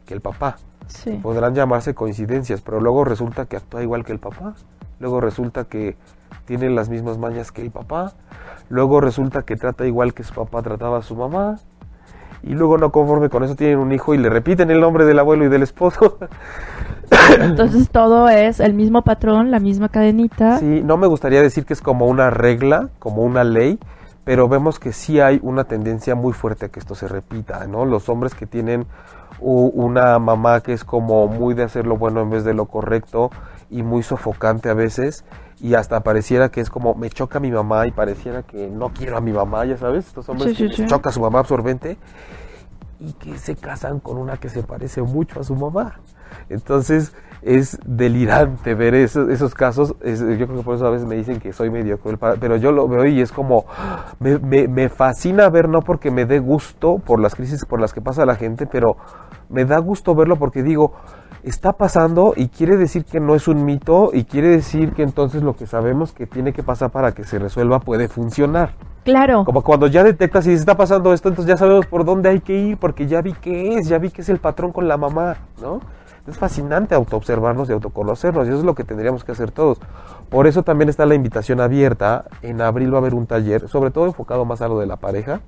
Speaker 3: que el papá.
Speaker 4: Sí.
Speaker 3: Podrán llamarse coincidencias, pero luego resulta que actúa igual que el papá. Luego resulta que tiene las mismas mañas que el papá. Luego resulta que trata igual que su papá trataba a su mamá. Y luego no conforme con eso tienen un hijo y le repiten el nombre del abuelo y del esposo. <laughs>
Speaker 4: Entonces todo es el mismo patrón, la misma cadenita.
Speaker 3: Sí, no me gustaría decir que es como una regla, como una ley, pero vemos que sí hay una tendencia muy fuerte a que esto se repita, ¿no? Los hombres que tienen una mamá que es como muy de hacer lo bueno en vez de lo correcto y muy sofocante a veces y hasta pareciera que es como me choca mi mamá y pareciera que no quiero a mi mamá, ya sabes, estos hombres
Speaker 4: Sí, sí,
Speaker 3: que les
Speaker 4: sí.
Speaker 3: choca a su mamá absorbente y que se casan con una que se parece mucho a su mamá. Entonces es delirante ver esos, esos casos. Es- yo creo que por eso a veces me dicen que soy medio cruel, pero yo lo veo y es como, me, me- me fascina ver, no porque me dé gusto por las crisis por las que pasa la gente, pero me da gusto verlo porque digo, está pasando y quiere decir que no es un mito y quiere decir que entonces lo que sabemos que tiene que pasar para que se resuelva puede funcionar.
Speaker 4: Claro.
Speaker 3: Como cuando ya detectas y se está pasando esto, entonces ya sabemos por dónde hay que ir porque ya vi qué es, ya vi que es el patrón con la mamá, ¿no? Es fascinante autoobservarnos y autoconocernos y eso es lo que tendríamos que hacer todos. Por eso también está la invitación abierta. En abril va a haber un taller, sobre todo enfocado más a lo de la pareja.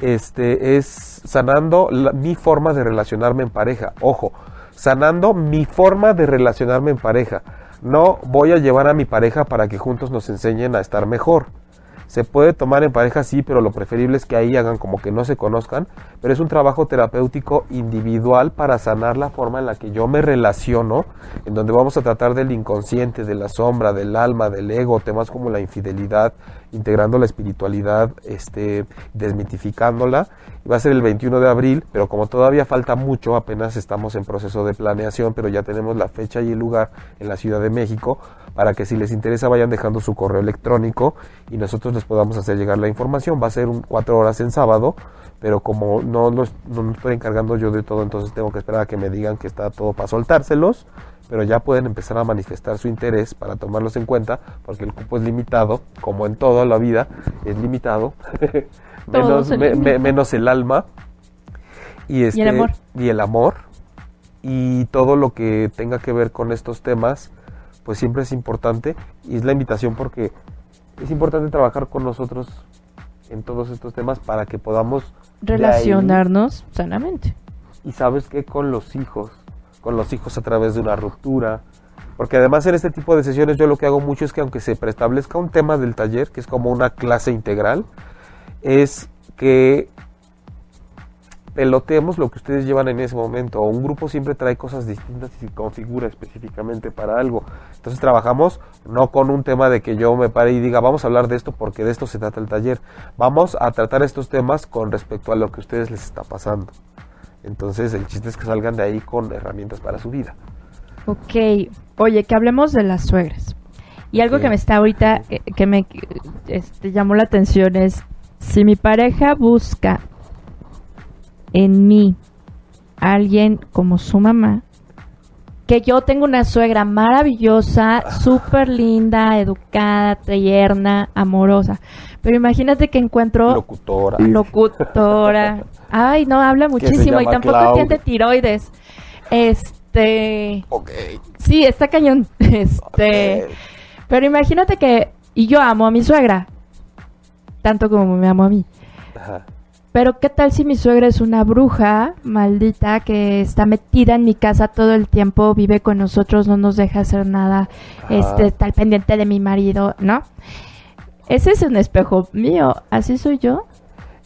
Speaker 3: Este es sanando mi forma de relacionarme en pareja. Ojo, sanando mi forma de relacionarme en pareja. No voy a llevar a mi pareja para que juntos nos enseñen a estar mejor. Se puede tomar en pareja, sí, pero lo preferible es que ahí hagan como que no se conozcan, pero es un trabajo terapéutico individual para sanar la forma en la que yo me relaciono, en donde vamos a tratar del inconsciente, de la sombra, del alma, del ego, temas como la infidelidad, integrando la espiritualidad, este, desmitificándola. va a ser el 21 de abril, pero como todavía falta mucho, apenas estamos en proceso de planeación, pero ya tenemos la fecha y el lugar en la Ciudad de México, para que si les interesa vayan dejando su correo electrónico y nosotros les podamos hacer llegar la información. Va a ser un, cuatro horas en sábado, pero como no, no, no estoy encargando yo de todo, entonces tengo que esperar a que me digan que está todo para soltárselos, pero ya pueden empezar a manifestar su interés para tomarlos en cuenta, porque el cupo es limitado, como en toda la vida, es limitado, <laughs> menos, menos el alma. Y, este,
Speaker 4: y el amor.
Speaker 3: Y el amor. Y todo lo que tenga que ver con estos temas pues siempre es importante. Y es la invitación porque es importante trabajar con nosotros en todos estos temas para que podamos
Speaker 4: relacionarnos sanamente.
Speaker 3: Y sabes que con los hijos, con los hijos a través de una ruptura, porque además en este tipo de sesiones yo lo que hago mucho es que aunque se preestablezca un tema del taller, que es como una clase integral, es que peloteemos lo que ustedes llevan en ese momento. Un grupo siempre trae cosas distintas y se configura específicamente para algo. Entonces trabajamos no con un tema de que yo me pare y diga vamos a hablar de esto porque de esto se trata el taller. Vamos a tratar estos temas con respecto a lo que a ustedes les está pasando. Entonces el chiste es que salgan de ahí con herramientas para su vida.
Speaker 4: Ok, oye, que hablemos de las suegras. Y algo que me está ahorita, eh, que me este, llamó la atención es, si mi pareja busca en mí alguien como su mamá, que yo tengo una suegra maravillosa, súper linda, educada, tierna, amorosa. Pero imagínate que encuentro...
Speaker 3: Locutora.
Speaker 4: Locutora. Ay, no, habla muchísimo y tampoco tiene tiroides. Este...
Speaker 3: Ok.
Speaker 4: Sí, está cañón. <laughs> Este... Pero imagínate que... Y yo amo a mi suegra. Tanto como me amo a mí. Ajá. Pero ¿qué tal si mi suegra es una bruja maldita que está metida en mi casa todo el tiempo, vive con nosotros, no nos deja hacer nada, este, está al pendiente de mi marido, ¿no? Ese es un espejo mío, ¿así soy yo?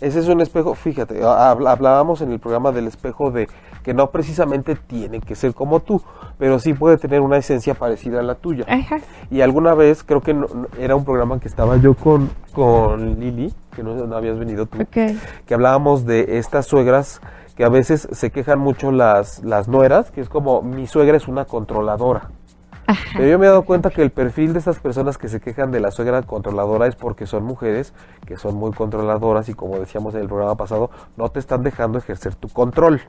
Speaker 3: Ese es un espejo, fíjate, hablábamos en el programa del espejo de que no precisamente tiene que ser como tú, pero sí puede tener una esencia parecida a la tuya.
Speaker 4: Ajá.
Speaker 3: Y alguna vez, creo que era un programa que estaba yo con, con Lili, que no, habías venido tú, que hablábamos de estas suegras que a veces se quejan mucho las, las nueras, que es como mi suegra es una controladora. Pero yo me he dado cuenta que el perfil de estas personas que se quejan de la suegra controladora es porque son mujeres que son muy controladoras y como decíamos en el programa pasado, no te están dejando ejercer tu control.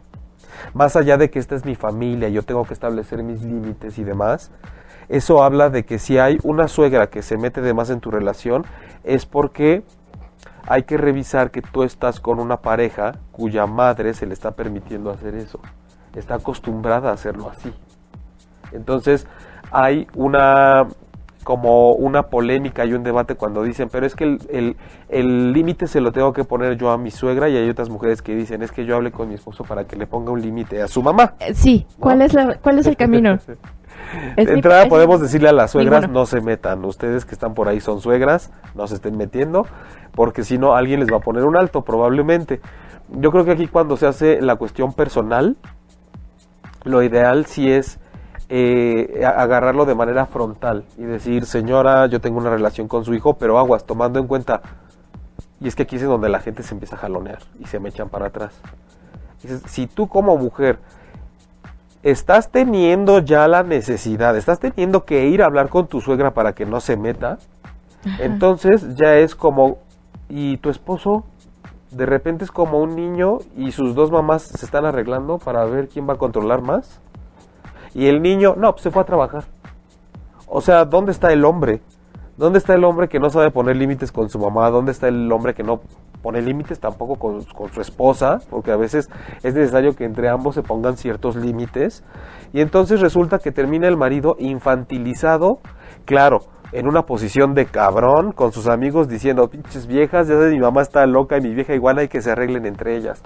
Speaker 3: Más allá de que esta es mi familia, yo tengo que establecer mis límites y demás, eso habla de que si hay una suegra que se mete de más en tu relación, es porque hay que revisar que tú estás con una pareja cuya madre se le está permitiendo hacer eso. Está acostumbrada a hacerlo así. Entonces hay una como una polémica y un debate cuando dicen, pero es que el límite se lo tengo que poner yo a mi suegra y hay otras mujeres que dicen, es que yo hable con mi esposo para que le ponga un límite a su mamá.
Speaker 4: Eh, sí, ¿cuál, es, la, cuál es el camino? <laughs>
Speaker 3: de entrada podemos decirle a las suegras, no se metan, ustedes que están por ahí son suegras, no se estén metiendo, porque si no alguien les va a poner un alto probablemente. Yo creo que aquí cuando se hace la cuestión personal, lo ideal sí es eh, agarrarlo de manera frontal y decir, señora, yo tengo una relación con su hijo, pero aguas, tomando en cuenta, y es que aquí es donde la gente se empieza a jalonear y se me echan para atrás. si tú como mujer estás teniendo ya la necesidad, estás teniendo que ir a hablar con tu suegra para que no se meta, entonces ya es como, ¿y tu esposo? de repente es como un niño y sus dos mamás se están arreglando para ver quién va a controlar más. Y el niño, no, pues se fue a trabajar. O sea, ¿dónde está el hombre? ¿Dónde está el hombre que no sabe poner límites con su mamá? ¿Dónde está el hombre que no pone límites tampoco con, su esposa? Porque a veces es necesario que entre ambos se pongan ciertos límites. Y entonces resulta que termina el marido infantilizado, claro, en una posición de cabrón, con sus amigos diciendo, pinches viejas, ya sé, mi mamá está loca y mi vieja igual hay que se arreglen entre ellas.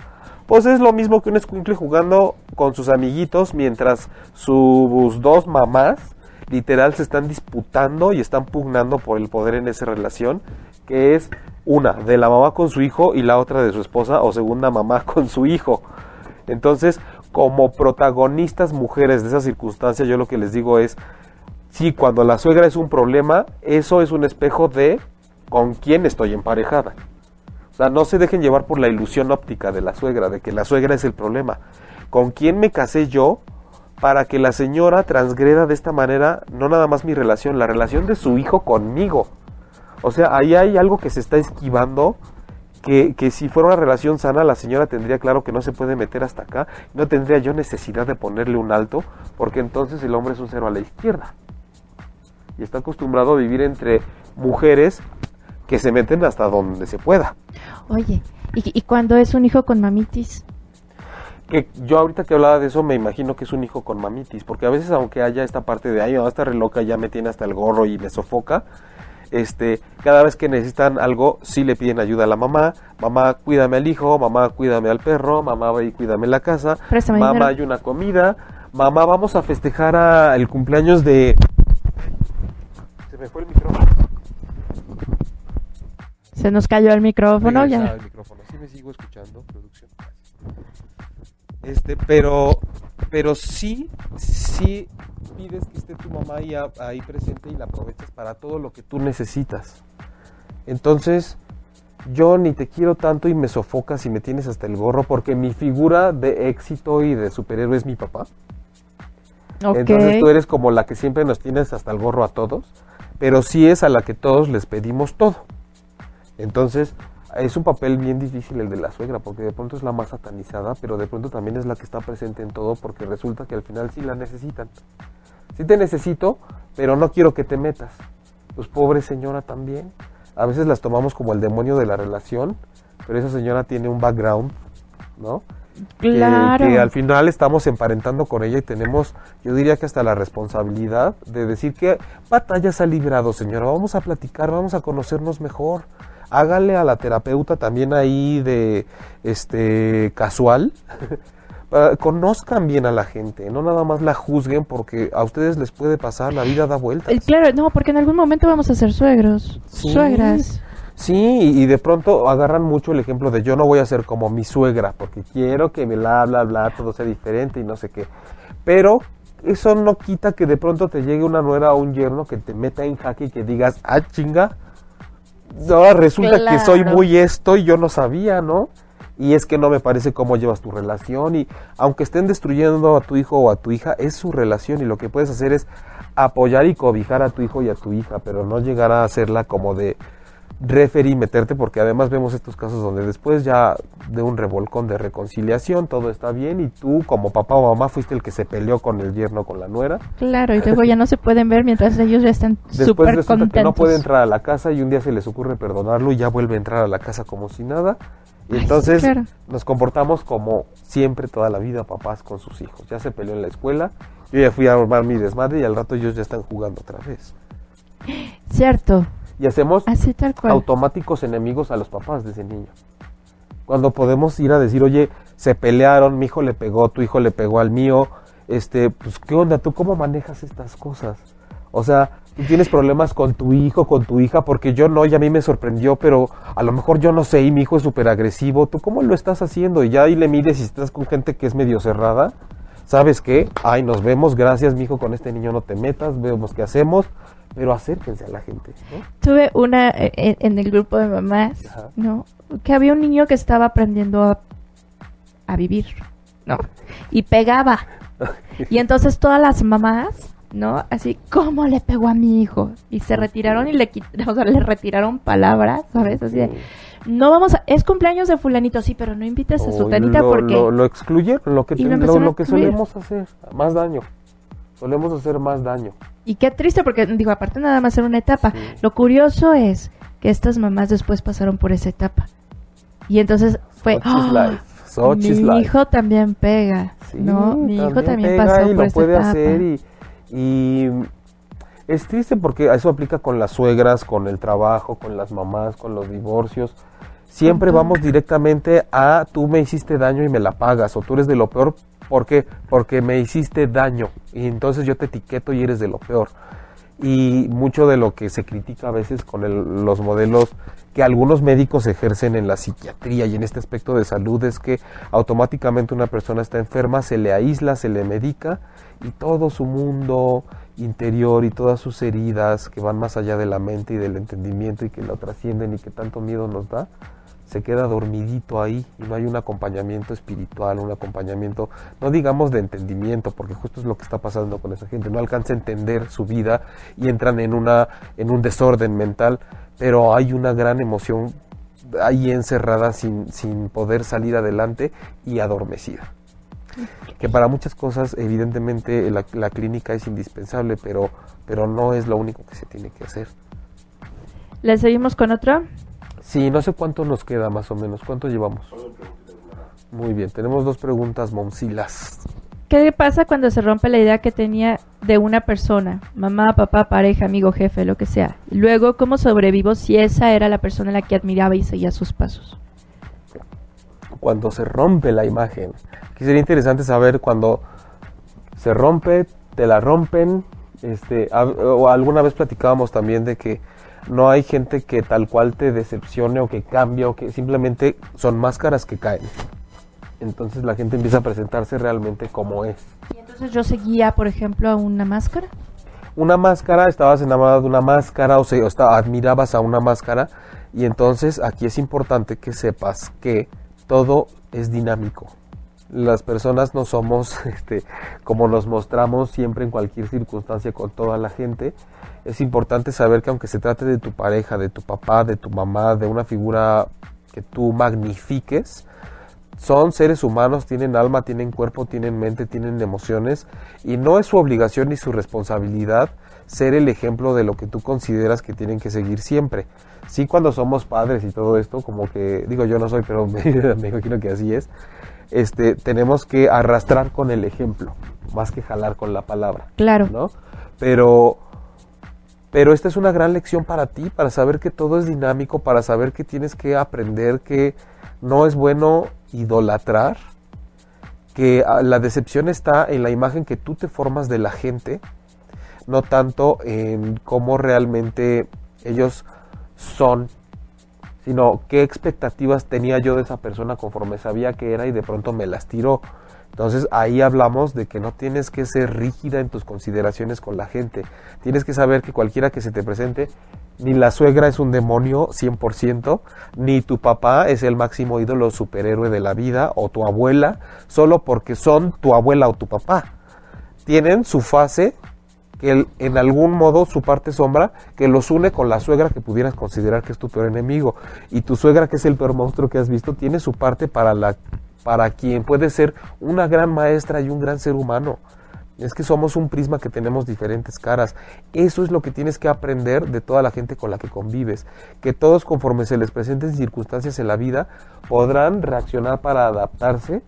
Speaker 3: Pues es lo mismo que un escuincle jugando con sus amiguitos mientras sus dos mamás literal se están disputando y están pugnando por el poder en esa relación, que es una de la mamá con su hijo y la otra de su esposa o segunda mamá <laughs> con su hijo. Entonces, como protagonistas mujeres de esa circunstancia, yo lo que les digo es, sí, cuando la suegra es un problema, eso es un espejo de con quién estoy emparejada. Sea, no se dejen llevar por la ilusión óptica de la suegra, de que la suegra es el problema. ¿Con quién me casé yo para que la señora transgreda de esta manera no nada más mi relación, la relación de su hijo conmigo. O sea, ahí hay algo que se está esquivando, que, que, si fuera una relación sana, la señora tendría claro que no se puede meter hasta acá, no tendría yo necesidad de ponerle un alto, porque entonces el hombre es un cero a la izquierda. Y está acostumbrado a vivir entre mujeres que se meten hasta donde se pueda.
Speaker 4: Oye, ¿y, y cuando es un hijo con mamitis?
Speaker 3: que yo ahorita que hablaba de eso me imagino que es un hijo con mamitis, porque a veces aunque haya esta parte de, ay, no, esta reloca ya me tiene hasta el gorro y me sofoca, este, cada vez que necesitan algo, sí le piden ayuda a la mamá, mamá cuídame al hijo, mamá cuídame al perro, mamá ve y cuídame la casa,
Speaker 4: Préstame
Speaker 3: mamá
Speaker 4: dinero.
Speaker 3: hay una comida, mamá vamos a festejar a el cumpleaños de... Se me fue el micrófono.
Speaker 4: Se nos cayó el micrófono, ya.
Speaker 3: el micrófono. Sí me sigo escuchando, producción. Este, pero, pero sí, sí pides que esté tu mamá ahí, ahí presente y la aprovechas para todo lo que tú necesitas. Entonces, yo ni te quiero tanto y me sofocas y me tienes hasta el gorro porque mi figura de éxito y de superhéroe es mi papá.
Speaker 4: Ok.
Speaker 3: Entonces tú eres como la que siempre nos tienes hasta el gorro a todos, pero sí es a la que todos les pedimos todo. Entonces es un papel bien difícil el de la suegra, porque de pronto es la más satanizada, pero de pronto también es la que está presente en todo, porque resulta que al final sí la necesitan. Sí te necesito, pero no quiero que te metas. Pues pobre señora también. A veces las tomamos como el demonio de la relación, pero esa señora tiene un background, ¿no? que-
Speaker 4: Claro.
Speaker 3: que, al final estamos emparentando con ella y tenemos, yo diría que hasta la responsabilidad de decir que batallas ha librado, señora. Vamos a platicar, vamos a conocernos mejor. Hágale a la terapeuta también ahí de este casual. para- <laughs> Conozcan bien a la gente, no nada más la juzguen porque a ustedes les puede pasar, la vida da vueltas.
Speaker 4: Claro, no, porque en algún momento vamos a ser suegros,
Speaker 3: Sí.
Speaker 4: suegras.
Speaker 3: Sí, y y de pronto agarran mucho el ejemplo de yo no voy a ser como mi suegra, porque quiero que me bla, bla, bla, todo sea diferente y no sé qué. Pero eso no quita que de pronto te llegue una nuera o un yerno que te meta en jaque y que digas, ah, chinga, no, resulta que soy muy esto y yo no sabía, ¿no? Y es que no me parece cómo llevas tu relación y aunque estén destruyendo a tu hijo o a tu hija, es su relación y lo que puedes hacer es apoyar y cobijar a tu hijo y a tu hija, pero no llegar a hacerla como de referir y meterte porque además vemos estos casos donde después ya de un revolcón de reconciliación todo está bien y tú como papá o mamá fuiste el que se peleó con el yerno con la nuera.
Speaker 4: Claro, y <laughs> luego ya no se pueden ver mientras ellos ya están
Speaker 3: después resulta
Speaker 4: contentos.
Speaker 3: que no puede entrar a la casa y un día se les ocurre perdonarlo y ya vuelve a entrar a la casa como si nada. Y
Speaker 4: Ay, sí,
Speaker 3: entonces
Speaker 4: claro.
Speaker 3: nos comportamos como siempre toda la vida papás con sus hijos. Ya se peleó en la escuela yo ya fui a armar mi desmadre y al rato ellos ya están jugando otra vez.
Speaker 4: Cierto,
Speaker 3: y hacemos
Speaker 4: así tal cual.
Speaker 3: automáticos enemigos a los papás de ese niño. Cuando podemos ir a decir, oye, se pelearon, mi hijo le pegó, tu hijo le pegó al mío, este, pues, ¿qué onda? ¿Tú cómo manejas estas cosas? O sea, tú tienes problemas con tu hijo, con tu hija, porque yo no, y a mí me sorprendió, pero a lo mejor yo no sé, y mi hijo es súper agresivo, ¿tú cómo lo estás haciendo? Y ya ahí le mides y estás con gente que es medio cerrada, ¿sabes qué? Ay, nos vemos, gracias, mi hijo, con este niño no te metas, vemos qué hacemos, pero acérquense a la gente, ¿no?
Speaker 4: Tuve una eh, en, en el grupo de mamás,
Speaker 3: Ajá.
Speaker 4: ¿no? Que había un niño que estaba aprendiendo a, a vivir, ¿no? Y pegaba. Y entonces todas las mamás, ¿no? Así, ¿cómo le pegó a mi hijo? Y se retiraron y le, <laughs> o sea, le retiraron palabras, ¿sabes? Así de, no vamos a, es cumpleaños de fulanito, sí, pero no invites a sutanita
Speaker 3: lo,
Speaker 4: porque...
Speaker 3: lo, lo excluyeron, lo que,
Speaker 4: Y lo
Speaker 3: lo, que solemos hacer, más daño. Solemos hacer más daño.
Speaker 4: Y qué triste porque, digo, aparte nada más era una etapa.
Speaker 3: Sí.
Speaker 4: Lo curioso es que estas mamás después pasaron por esa etapa. Y entonces fue,
Speaker 3: Such is
Speaker 4: "Ah,
Speaker 3: life. Such
Speaker 4: mi
Speaker 3: is life".
Speaker 4: hijo también pega,
Speaker 3: Sí,
Speaker 4: ¿no? Mi hijo también
Speaker 3: pega
Speaker 4: pasó
Speaker 3: y
Speaker 4: por
Speaker 3: lo
Speaker 4: esa
Speaker 3: puede
Speaker 4: etapa.
Speaker 3: hacer y, y es triste porque eso aplica con las suegras, con el trabajo, con las mamás, con los divorcios. Siempre vamos directamente a tú me hiciste daño y me la pagas o tú eres de lo peor ¿por qué? porque me hiciste daño y entonces yo te etiqueto y eres de lo peor. Y mucho de lo que se critica a veces con el- los modelos que algunos médicos ejercen en la psiquiatría y en este aspecto de salud es que automáticamente una persona está enferma, se le aísla, se le medica y todo su mundo interior y todas sus heridas que van más allá de la mente y del entendimiento y que lo trascienden y que tanto miedo nos da, se queda dormidito ahí y no hay un acompañamiento espiritual, un acompañamiento, no digamos de entendimiento, porque justo es lo que está pasando con esa gente, no alcanza a entender su vida y entran en una en un desorden mental, pero hay una gran emoción ahí encerrada sin, sin poder salir adelante y adormecida. Que para muchas cosas evidentemente la, la clínica es indispensable, pero, pero no es lo único que se tiene que hacer.
Speaker 4: ¿Le seguimos con otro?
Speaker 3: Sí, no sé cuánto nos queda más o menos. ¿Cuánto llevamos? Muy bien, tenemos dos preguntas moncilas.
Speaker 4: ¿Qué pasa cuando se rompe la idea que tenía de una persona, mamá, papá, pareja, amigo, jefe, lo que sea? Luego, ¿cómo sobrevivo si esa era la persona a la que admiraba y seguía sus pasos?
Speaker 3: Cuando se rompe la imagen. Aquí sería interesante saber cuando se rompe, te la rompen. Este, a- o alguna vez platicábamos también de que no hay gente que tal cual te decepcione o que cambie o que simplemente son máscaras que caen. Entonces la gente empieza a presentarse realmente como es.
Speaker 4: Y entonces yo seguía, por ejemplo, a una máscara.
Speaker 3: una máscara, estabas enamorado de una máscara o, se, o esta- admirabas a una máscara y entonces aquí es importante que sepas que todo es dinámico. Las personas no somos <laughs> este, como nos mostramos siempre en cualquier circunstancia con toda la gente. Es importante saber que aunque se trate de tu pareja, de tu papá, de tu mamá, de una figura que tú magnifiques, son seres humanos, tienen alma, tienen cuerpo, tienen mente, tienen emociones y no es su obligación ni su responsabilidad ser el ejemplo de lo que tú consideras que tienen que seguir siempre. Sí, cuando somos padres y todo esto, como que, digo yo no soy, pero <laughs> me, me imagino que así es, este, tenemos que arrastrar con el ejemplo, más que jalar con la palabra.
Speaker 4: Claro.
Speaker 3: ¿no? Pero, pero esta es una gran lección para ti, para saber que todo es dinámico, para saber que tienes que aprender que no es bueno idolatrar, que ah, la decepción está en la imagen que tú te formas de la gente, no tanto en cómo realmente ellos son, sino qué expectativas tenía yo de esa persona conforme sabía que era y de pronto me las tiró. Entonces ahí hablamos de que no tienes que ser rígida en tus consideraciones con la gente. Tienes que saber que cualquiera que se te presente, ni la suegra es un demonio 100%, ni tu papá es el máximo ídolo superhéroe de la vida, o tu abuela, solo porque son tu abuela o tu papá. Tienen su fase, que en algún modo su parte sombra, que los une con la suegra que pudieras considerar que es tu peor enemigo. Y tu suegra, que es el peor monstruo que has visto, tiene su parte para la para quien puede ser una gran maestra y un gran ser humano. Es que somos un prisma que tenemos diferentes caras. Eso es lo que tienes que aprender de toda la gente con la que convives. Que todos conforme se les presenten circunstancias en la vida podrán reaccionar para adaptarse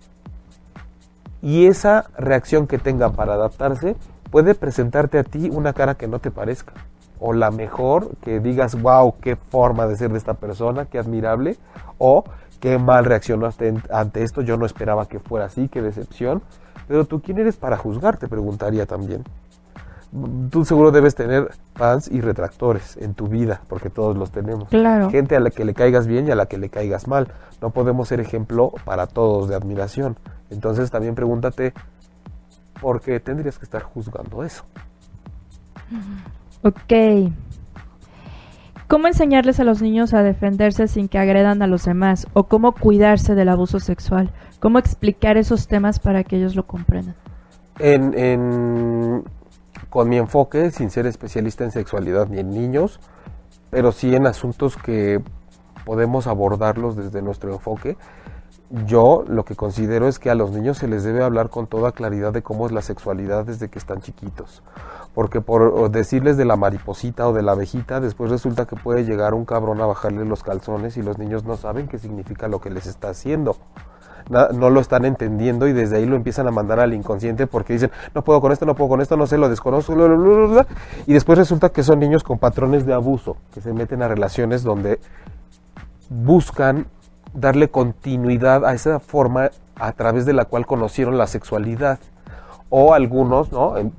Speaker 3: y esa reacción que tengan para adaptarse puede presentarte a ti una cara que no te parezca. O la mejor, que digas, wow, qué forma de ser de esta persona, qué admirable. O qué mal reaccionaste en- ante esto, yo no esperaba que fuera así, qué decepción. Pero tú, ¿quién eres para juzgar? Te preguntaría también. Tú seguro debes tener fans y retractores en tu vida, porque todos los tenemos.
Speaker 4: Claro.
Speaker 3: Gente a la que le caigas bien y a la que le caigas mal. No podemos ser ejemplo para todos de admiración. Entonces también pregúntate, ¿por qué tendrías que estar juzgando eso?
Speaker 4: Ok. ¿Cómo enseñarles a los niños a defenderse sin que agredan a los demás? ¿O cómo cuidarse del abuso sexual? ¿Cómo explicar esos temas para que ellos lo comprendan?
Speaker 3: En, en- con mi enfoque, sin ser especialista en sexualidad ni en niños, pero sí en asuntos que podemos abordarlos desde nuestro enfoque. Yo lo que considero es que a los niños se les debe hablar con toda claridad de cómo es la sexualidad desde que están chiquitos. Porque por decirles de la mariposita o de la abejita, después resulta que puede llegar un cabrón a bajarle los calzones y los niños no saben qué significa lo que les está haciendo no lo están entendiendo y desde ahí lo empiezan a mandar al inconsciente porque dicen, no puedo con esto, no puedo con esto, no sé, lo desconozco, y después resulta que son niños con patrones de abuso, que se meten a relaciones donde buscan darle continuidad a esa forma a través de la cual conocieron la sexualidad. O algunos ¿no? Eh,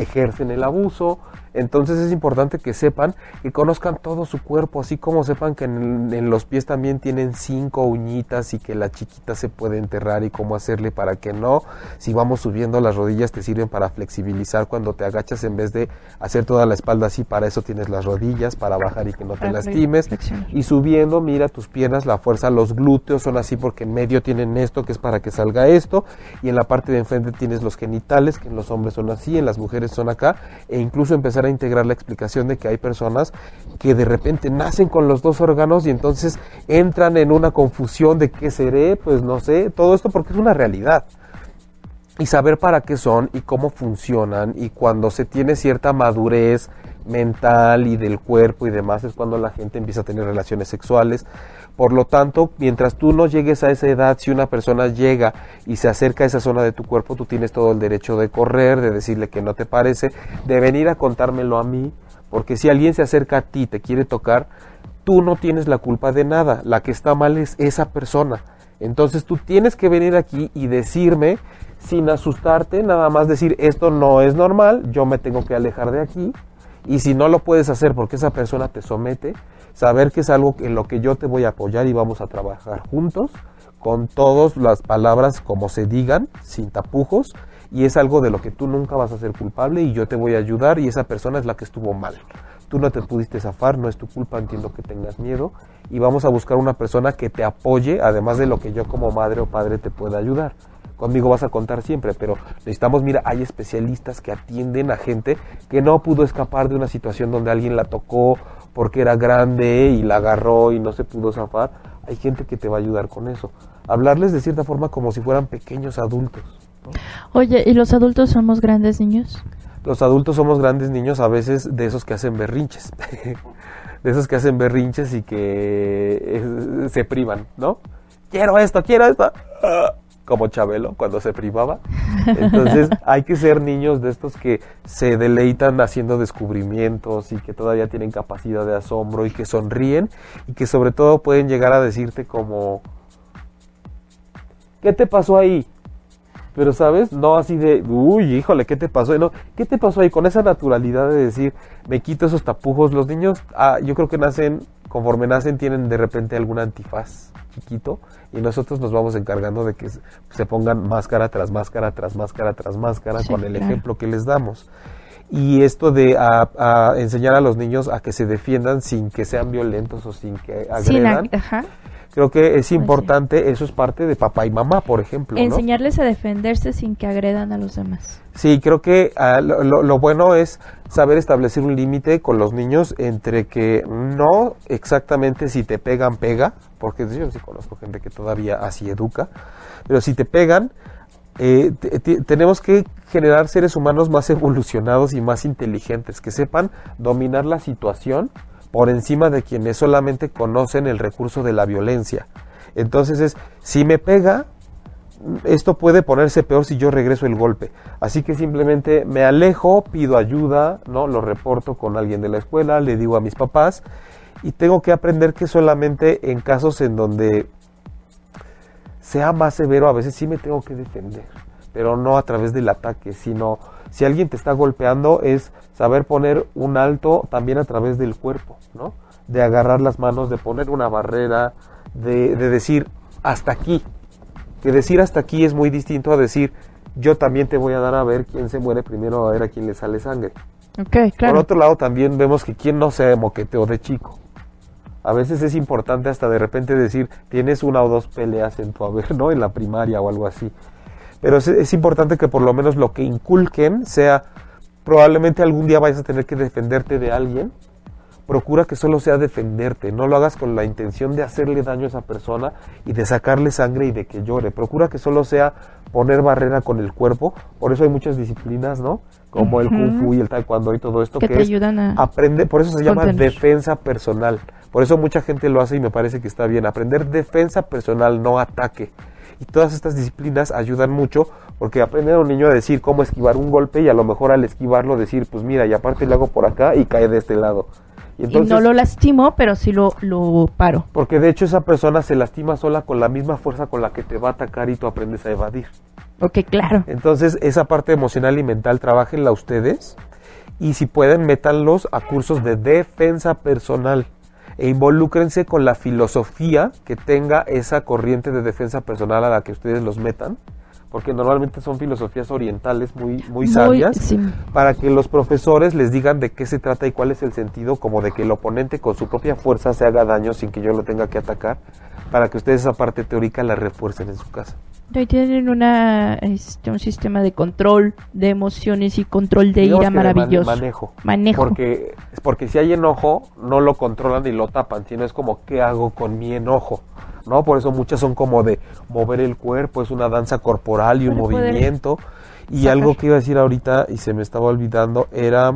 Speaker 3: ejercen el abuso, entonces es importante que sepan, que conozcan todo su cuerpo, así como sepan que en, los pies también tienen cinco uñitas y que la chiquita se puede enterrar y cómo hacerle para que no. Si vamos subiendo las rodillas te sirven para flexibilizar cuando te agachas en vez de hacer toda la espalda así, para eso tienes las rodillas, para bajar y que no te lastimes. Y subiendo, mira tus piernas, la fuerza, los glúteos son así porque en medio tienen esto que es para que salga esto y en la parte de enfrente tienes los genitales que en los hombres son así, en las mujeres son acá e incluso empezar a integrar la explicación de que hay personas que de repente nacen con los dos órganos y entonces entran en una confusión de qué seré, pues no sé, todo esto porque es una realidad. Y saber para qué son y cómo funcionan y cuando se tiene cierta madurez mental y del cuerpo y demás es cuando la gente empieza a tener relaciones sexuales. Por lo tanto, mientras tú no llegues a esa edad, si una persona llega y se acerca a esa zona de tu cuerpo, tú tienes todo el derecho de correr, de decirle que no te parece, de venir a contármelo a mí, porque si alguien se acerca a ti, te quiere tocar, tú no tienes la culpa de nada, la que está mal es esa persona. Entonces tú tienes que venir aquí y decirme, sin asustarte, nada más decir, esto no es normal, yo me tengo que alejar de aquí, y si no lo puedes hacer porque esa persona te somete, saber que es algo en lo que yo te voy a apoyar y vamos a trabajar juntos con todas las palabras como se digan, sin tapujos, y es algo de lo que tú nunca vas a ser culpable y yo te voy a ayudar y esa persona es la que estuvo mal. Tú no te pudiste zafar, no es tu culpa, entiendo que tengas miedo y vamos a buscar una persona que te apoye, además de lo que yo como madre o padre te pueda ayudar. Conmigo vas a contar siempre, pero necesitamos, mira, hay especialistas que atienden a gente que no pudo escapar de una situación donde alguien la tocó porque era grande y la agarró y no se pudo zafar, hay gente que te va a ayudar con eso. Hablarles de cierta forma como si fueran pequeños adultos.
Speaker 4: Oye, ¿y los adultos somos grandes niños?
Speaker 3: Los adultos somos grandes niños a veces de esos que hacen berrinches. <laughs> de esos que hacen berrinches y que eh, se privan, ¿no? Quiero esto, quiero esto como Chabelo cuando se privaba. Entonces <laughs> hay que ser niños de estos que se deleitan haciendo descubrimientos y que todavía tienen capacidad de asombro y que sonríen y que sobre todo pueden llegar a decirte como, ¿qué te pasó ahí? Pero, ¿sabes? No así de, uy, híjole, ¿qué te pasó? No, ¿qué te pasó ahí? Con esa naturalidad de decir, me quito esos tapujos. Los niños, ah, yo creo que nacen, conforme nacen, tienen de repente algún antifaz chiquito y nosotros nos vamos encargando de que se pongan máscara tras máscara tras máscara tras máscara con el ejemplo que les damos. Y esto de a, enseñar a los niños a que se defiendan sin que sean violentos o sin que agredan. Creo que es importante, eso es parte de papá y mamá, por ejemplo.
Speaker 4: Enseñarles a defenderse sin que agredan a los demás.
Speaker 3: Sí, creo que ah, lo, bueno es saber establecer un límite con los niños entre que no exactamente si te pegan, pega, porque yo sí conozco gente que todavía así educa, pero si te pegan, eh, tenemos que generar seres humanos más evolucionados y más inteligentes, que sepan dominar la situación por encima de quienes solamente conocen el recurso de la violencia. Entonces es, si me pega, esto puede ponerse peor si yo regreso el golpe. Así que simplemente me alejo, pido ayuda, ¿no? Lo reporto con alguien de la escuela, le digo a mis papás y tengo que aprender que solamente en casos en donde sea más severo, a veces sí me tengo que defender, pero no a través del ataque, sino si alguien te está golpeando es saber poner un alto también a través del cuerpo, ¿no? De agarrar las manos, de poner una barrera, de, decir hasta aquí. Que decir hasta aquí es muy distinto a decir yo también te voy a dar a ver quién se muere primero, a ver a quién le sale sangre.
Speaker 4: Okay, claro.
Speaker 3: Por otro lado, también vemos que quién no se moqueteó de chico. A veces es importante hasta de repente decir, tienes una o dos peleas en tu haber, <laughs> ¿no? En la primaria o algo así. Pero es, importante que por lo menos lo que inculquen sea, probablemente algún día vayas a tener que defenderte de alguien, procura que solo sea defenderte, no lo hagas con la intención de hacerle daño a esa persona y de sacarle sangre y de que llore. Procura que solo sea poner barrera con el cuerpo. Por eso hay muchas disciplinas, ¿no? Como el kung fu y el taekwondo y todo esto
Speaker 4: Que
Speaker 3: que,
Speaker 4: te
Speaker 3: es
Speaker 4: ayudan a
Speaker 3: aprende, por eso se llama
Speaker 4: contener.
Speaker 3: defensa personal. Por eso mucha gente lo hace y me parece que está bien. Aprender defensa personal, no ataque. Y todas estas disciplinas ayudan mucho porque aprender a un niño a decir cómo esquivar un golpe y a lo mejor al esquivarlo decir, pues mira, y aparte le hago por acá y cae de este lado. Y
Speaker 4: y no lo lastimo, pero sí lo, lo paro.
Speaker 3: Porque de hecho esa persona se lastima sola con la misma fuerza con la que te va a atacar y tú aprendes a evadir.
Speaker 4: Ok, claro.
Speaker 3: Entonces, esa parte emocional y mental, trabajenla ustedes. Y si pueden, métanlos a cursos de defensa personal. E involúcrense con la filosofía que tenga esa corriente de defensa personal a la que ustedes los metan. Porque normalmente son filosofías orientales muy, muy sabias.
Speaker 4: sí.
Speaker 3: Para que los profesores les digan de qué se trata y cuál es el sentido, como de que el oponente con su propia fuerza se haga daño sin que yo lo tenga que atacar. Para que ustedes esa parte teórica la refuercen en su casa.
Speaker 4: Tienen una, este, un sistema de control de emociones y control de
Speaker 3: Digamos
Speaker 4: ira maravilloso.
Speaker 3: manejo.
Speaker 4: Manejo.
Speaker 3: Porque, porque si hay enojo, no lo controlan y lo tapan, sino es como, ¿qué hago con mi enojo? ¿No? Por eso muchas son como de mover el cuerpo, es una danza corporal y un
Speaker 4: Para
Speaker 3: movimiento. Y
Speaker 4: sacar.
Speaker 3: algo que iba a decir ahorita y se me estaba olvidando era,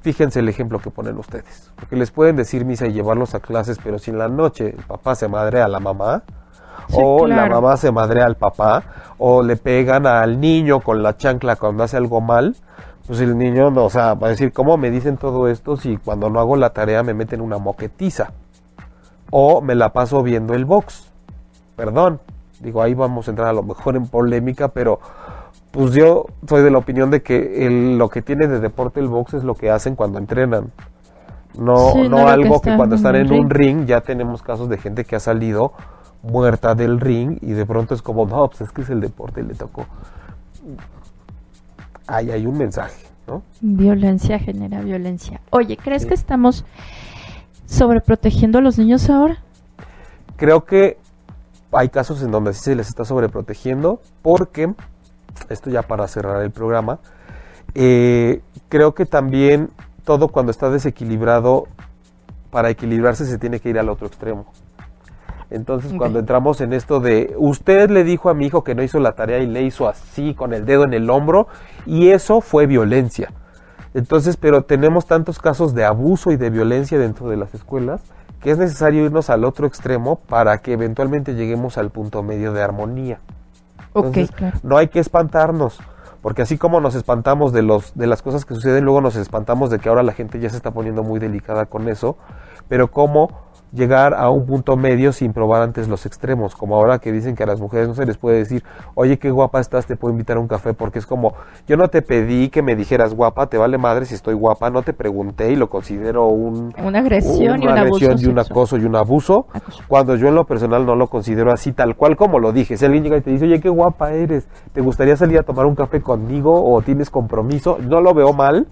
Speaker 3: fíjense el ejemplo que ponen ustedes, porque les pueden decir misa y llevarlos a clases, pero si en la noche el papá se madrea a la mamá,
Speaker 4: Sí,
Speaker 3: o la mamá se madrea al papá, o le pegan al niño con la chancla cuando hace algo mal, pues el niño, no, o sea, va a decir, ¿cómo me dicen todo esto si cuando no hago la tarea me meten una moquetiza? O me la paso viendo el box. Perdón, digo, ahí vamos a entrar a lo mejor en polémica, pero pues yo soy de la opinión de que el- lo que tiene de deporte el box es lo que hacen cuando entrenan. No,
Speaker 4: Sí,
Speaker 3: no,
Speaker 4: no lo que
Speaker 3: algo que, cuando están en un
Speaker 4: ring.
Speaker 3: ring ya tenemos casos de gente que ha salido muerta del ring y de pronto es como, no, pues es que es el deporte y le tocó. Ahí hay un mensaje, ¿no?
Speaker 4: Violencia genera violencia. Oye, ¿crees
Speaker 3: Sí.
Speaker 4: que estamos sobreprotegiendo a los niños ahora?
Speaker 3: Creo que hay casos en donde sí se les está sobreprotegiendo porque, esto ya para cerrar el programa, eh, creo que también todo cuando está desequilibrado, para equilibrarse se tiene que ir al otro extremo. Entonces, cuando entramos en esto de, usted le dijo a mi hijo que no hizo la tarea y le hizo así con el dedo en el hombro, y eso fue violencia. Entonces, pero tenemos tantos casos de abuso y de violencia dentro de las escuelas que es necesario irnos al otro extremo para que eventualmente lleguemos al punto medio de armonía.
Speaker 4: Ok,
Speaker 3: Entonces,
Speaker 4: claro.
Speaker 3: no hay que espantarnos, porque así como nos espantamos de los de las cosas que suceden, luego nos espantamos de que ahora la gente ya se está poniendo muy delicada con eso, pero cómo llegar a un punto medio sin probar antes los extremos, como ahora que dicen que a las mujeres no se les puede decir, oye, qué guapa estás, te puedo invitar a un café, porque es como, yo no te pedí que me dijeras guapa, te vale madre si estoy guapa, no te pregunté y lo considero un,
Speaker 4: Una agresión y un
Speaker 3: una
Speaker 4: abuso
Speaker 3: agresión y un acoso y un abuso,
Speaker 4: Acoso.
Speaker 3: cuando yo en lo personal no lo considero así tal cual como lo dije. Si alguien llega y te dice, oye, qué guapa eres, ¿te gustaría salir a tomar un café conmigo o tienes compromiso? No lo veo mal,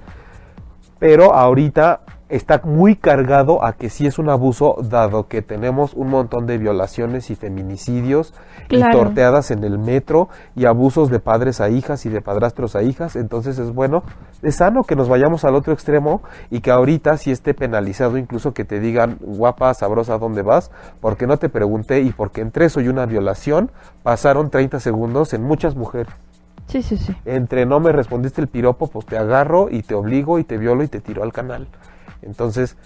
Speaker 3: pero ahorita está muy cargado a que sí es un abuso, dado que tenemos un montón de violaciones y feminicidios
Speaker 4: Claro.
Speaker 3: y torteadas en el metro y abusos de padres a hijas y de padrastros a hijas. Entonces es bueno, es sano que nos vayamos al otro extremo y que ahorita sí esté penalizado incluso que te digan guapa, sabrosa, ¿dónde vas? Porque no te pregunté y porque entre eso y una violación pasaron 30 segundos en muchas mujeres
Speaker 4: Sí, sí, sí.
Speaker 3: entre no me respondiste el piropo, pues te agarro y te obligo y te violo y te tiro al canal. Entonces,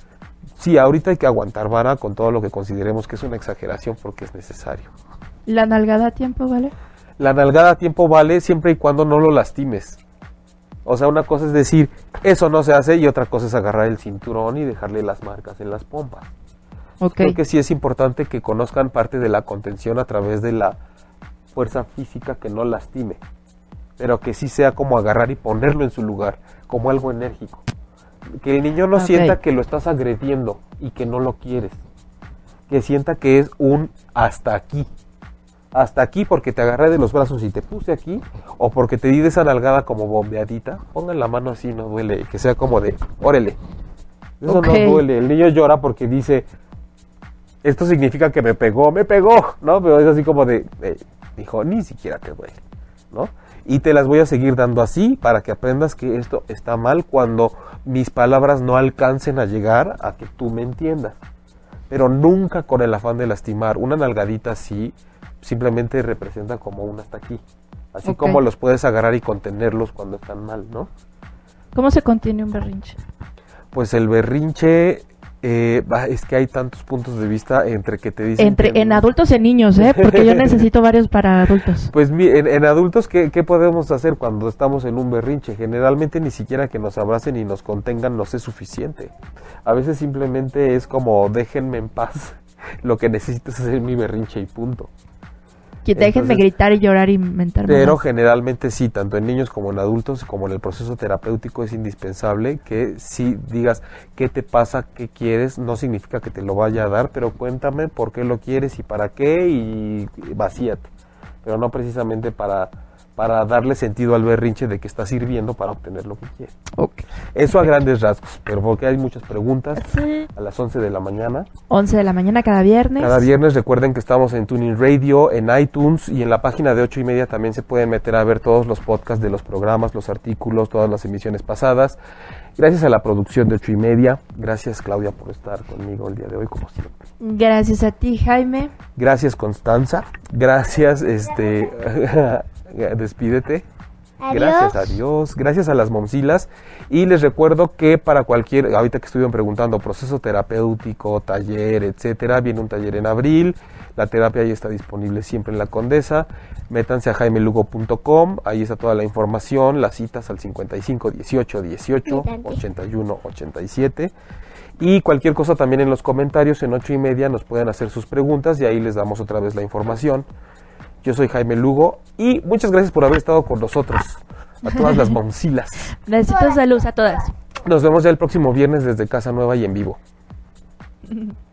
Speaker 3: sí, ahorita hay que aguantar vara con todo lo que consideremos que es una exageración porque es necesario.
Speaker 4: La nalgada a tiempo, ¿vale?
Speaker 3: La nalgada a tiempo vale siempre y cuando no lo lastimes. O sea, una cosa es decir, eso no se hace y otra cosa es agarrar el cinturón y dejarle las marcas en las pompas.
Speaker 4: Ok.
Speaker 3: Creo que sí es importante que conozcan parte de la contención a través de la fuerza física que no lastime, pero que sí sea como agarrar y ponerlo en su lugar, como algo enérgico. Que el niño no sienta que lo estás agrediendo y que no lo quieres. Que sienta que es un hasta aquí. Hasta aquí porque te agarré de los brazos y te puse aquí, o porque te di de esa nalgada como bombeadita. Pongan la mano así, no duele. Que sea como de, órele. Eso no duele. El niño llora porque dice, esto significa que me pegó, me pegó, ¿no? Pero es así como de, eh, dijo, ni siquiera te duele, ¿no? Y te las voy a seguir dando así para que aprendas que esto está mal cuando mis palabras no alcancen a llegar a que tú me entiendas. Pero nunca con el afán de lastimar. Una nalgadita así simplemente representa como un hasta aquí. Así como los puedes agarrar y contenerlos cuando están mal, ¿no?
Speaker 4: ¿Cómo se contiene un berrinche?
Speaker 3: Pues el berrinche, eh, es que hay tantos puntos de vista entre que te dicen...
Speaker 4: Entre,
Speaker 3: que-
Speaker 4: en adultos y en niños, ¿eh? Porque yo <laughs> necesito varios para adultos.
Speaker 3: Pues en, en adultos, ¿qué, ¿qué podemos hacer cuando estamos en un berrinche? Generalmente ni siquiera que nos abracen y nos contengan nos es suficiente. A veces simplemente es como déjenme en paz. <laughs> Lo que necesito es hacer mi berrinche y punto.
Speaker 4: Que déjenme
Speaker 3: Entonces-
Speaker 4: gritar y llorar y mentar
Speaker 3: Pero generalmente sí, tanto en niños como en adultos, como en el proceso terapéutico es indispensable que si digas qué te pasa, qué quieres, no significa que te lo vaya a dar, pero cuéntame por qué lo quieres y para qué y vacíate. Pero no precisamente para, para darle sentido al berrinche de que estás sirviendo para obtener lo que quieres.
Speaker 4: Ok.
Speaker 3: Eso a grandes rasgos, pero porque hay muchas preguntas
Speaker 4: Sí.
Speaker 3: a las 11 de la mañana.
Speaker 4: 11 de la mañana cada viernes.
Speaker 3: Cada viernes recuerden que estamos en Tuning Radio, en iTunes y en la página de 8 y media también se pueden meter a ver todos los podcasts de los programas, los artículos, todas las emisiones pasadas. Gracias a la producción de 8 y media. Gracias Claudia por estar conmigo el día de hoy como siempre.
Speaker 4: Gracias a ti, Jaime.
Speaker 3: Gracias Constanza. Gracias, este, <laughs> despídete. Gracias a Dios, gracias a las momsilas. Y les recuerdo que para cualquier, ahorita que estuvieron preguntando, proceso terapéutico, taller, etcétera, viene un taller en abril. La terapia ya está disponible siempre en la Condesa. Métanse a jaimelugo.com, ahí está toda la información, las citas al 55 18 18 81 87. Y cualquier cosa también en los comentarios en ocho y media nos pueden hacer sus preguntas y ahí les damos otra vez la información. Yo soy Jaime Lugo y muchas gracias por haber estado con nosotros. A todas las <laughs> momsilas.
Speaker 4: Besitos de luz a todas.
Speaker 3: Nos vemos ya el próximo viernes desde Casa Nueva y en vivo. <laughs>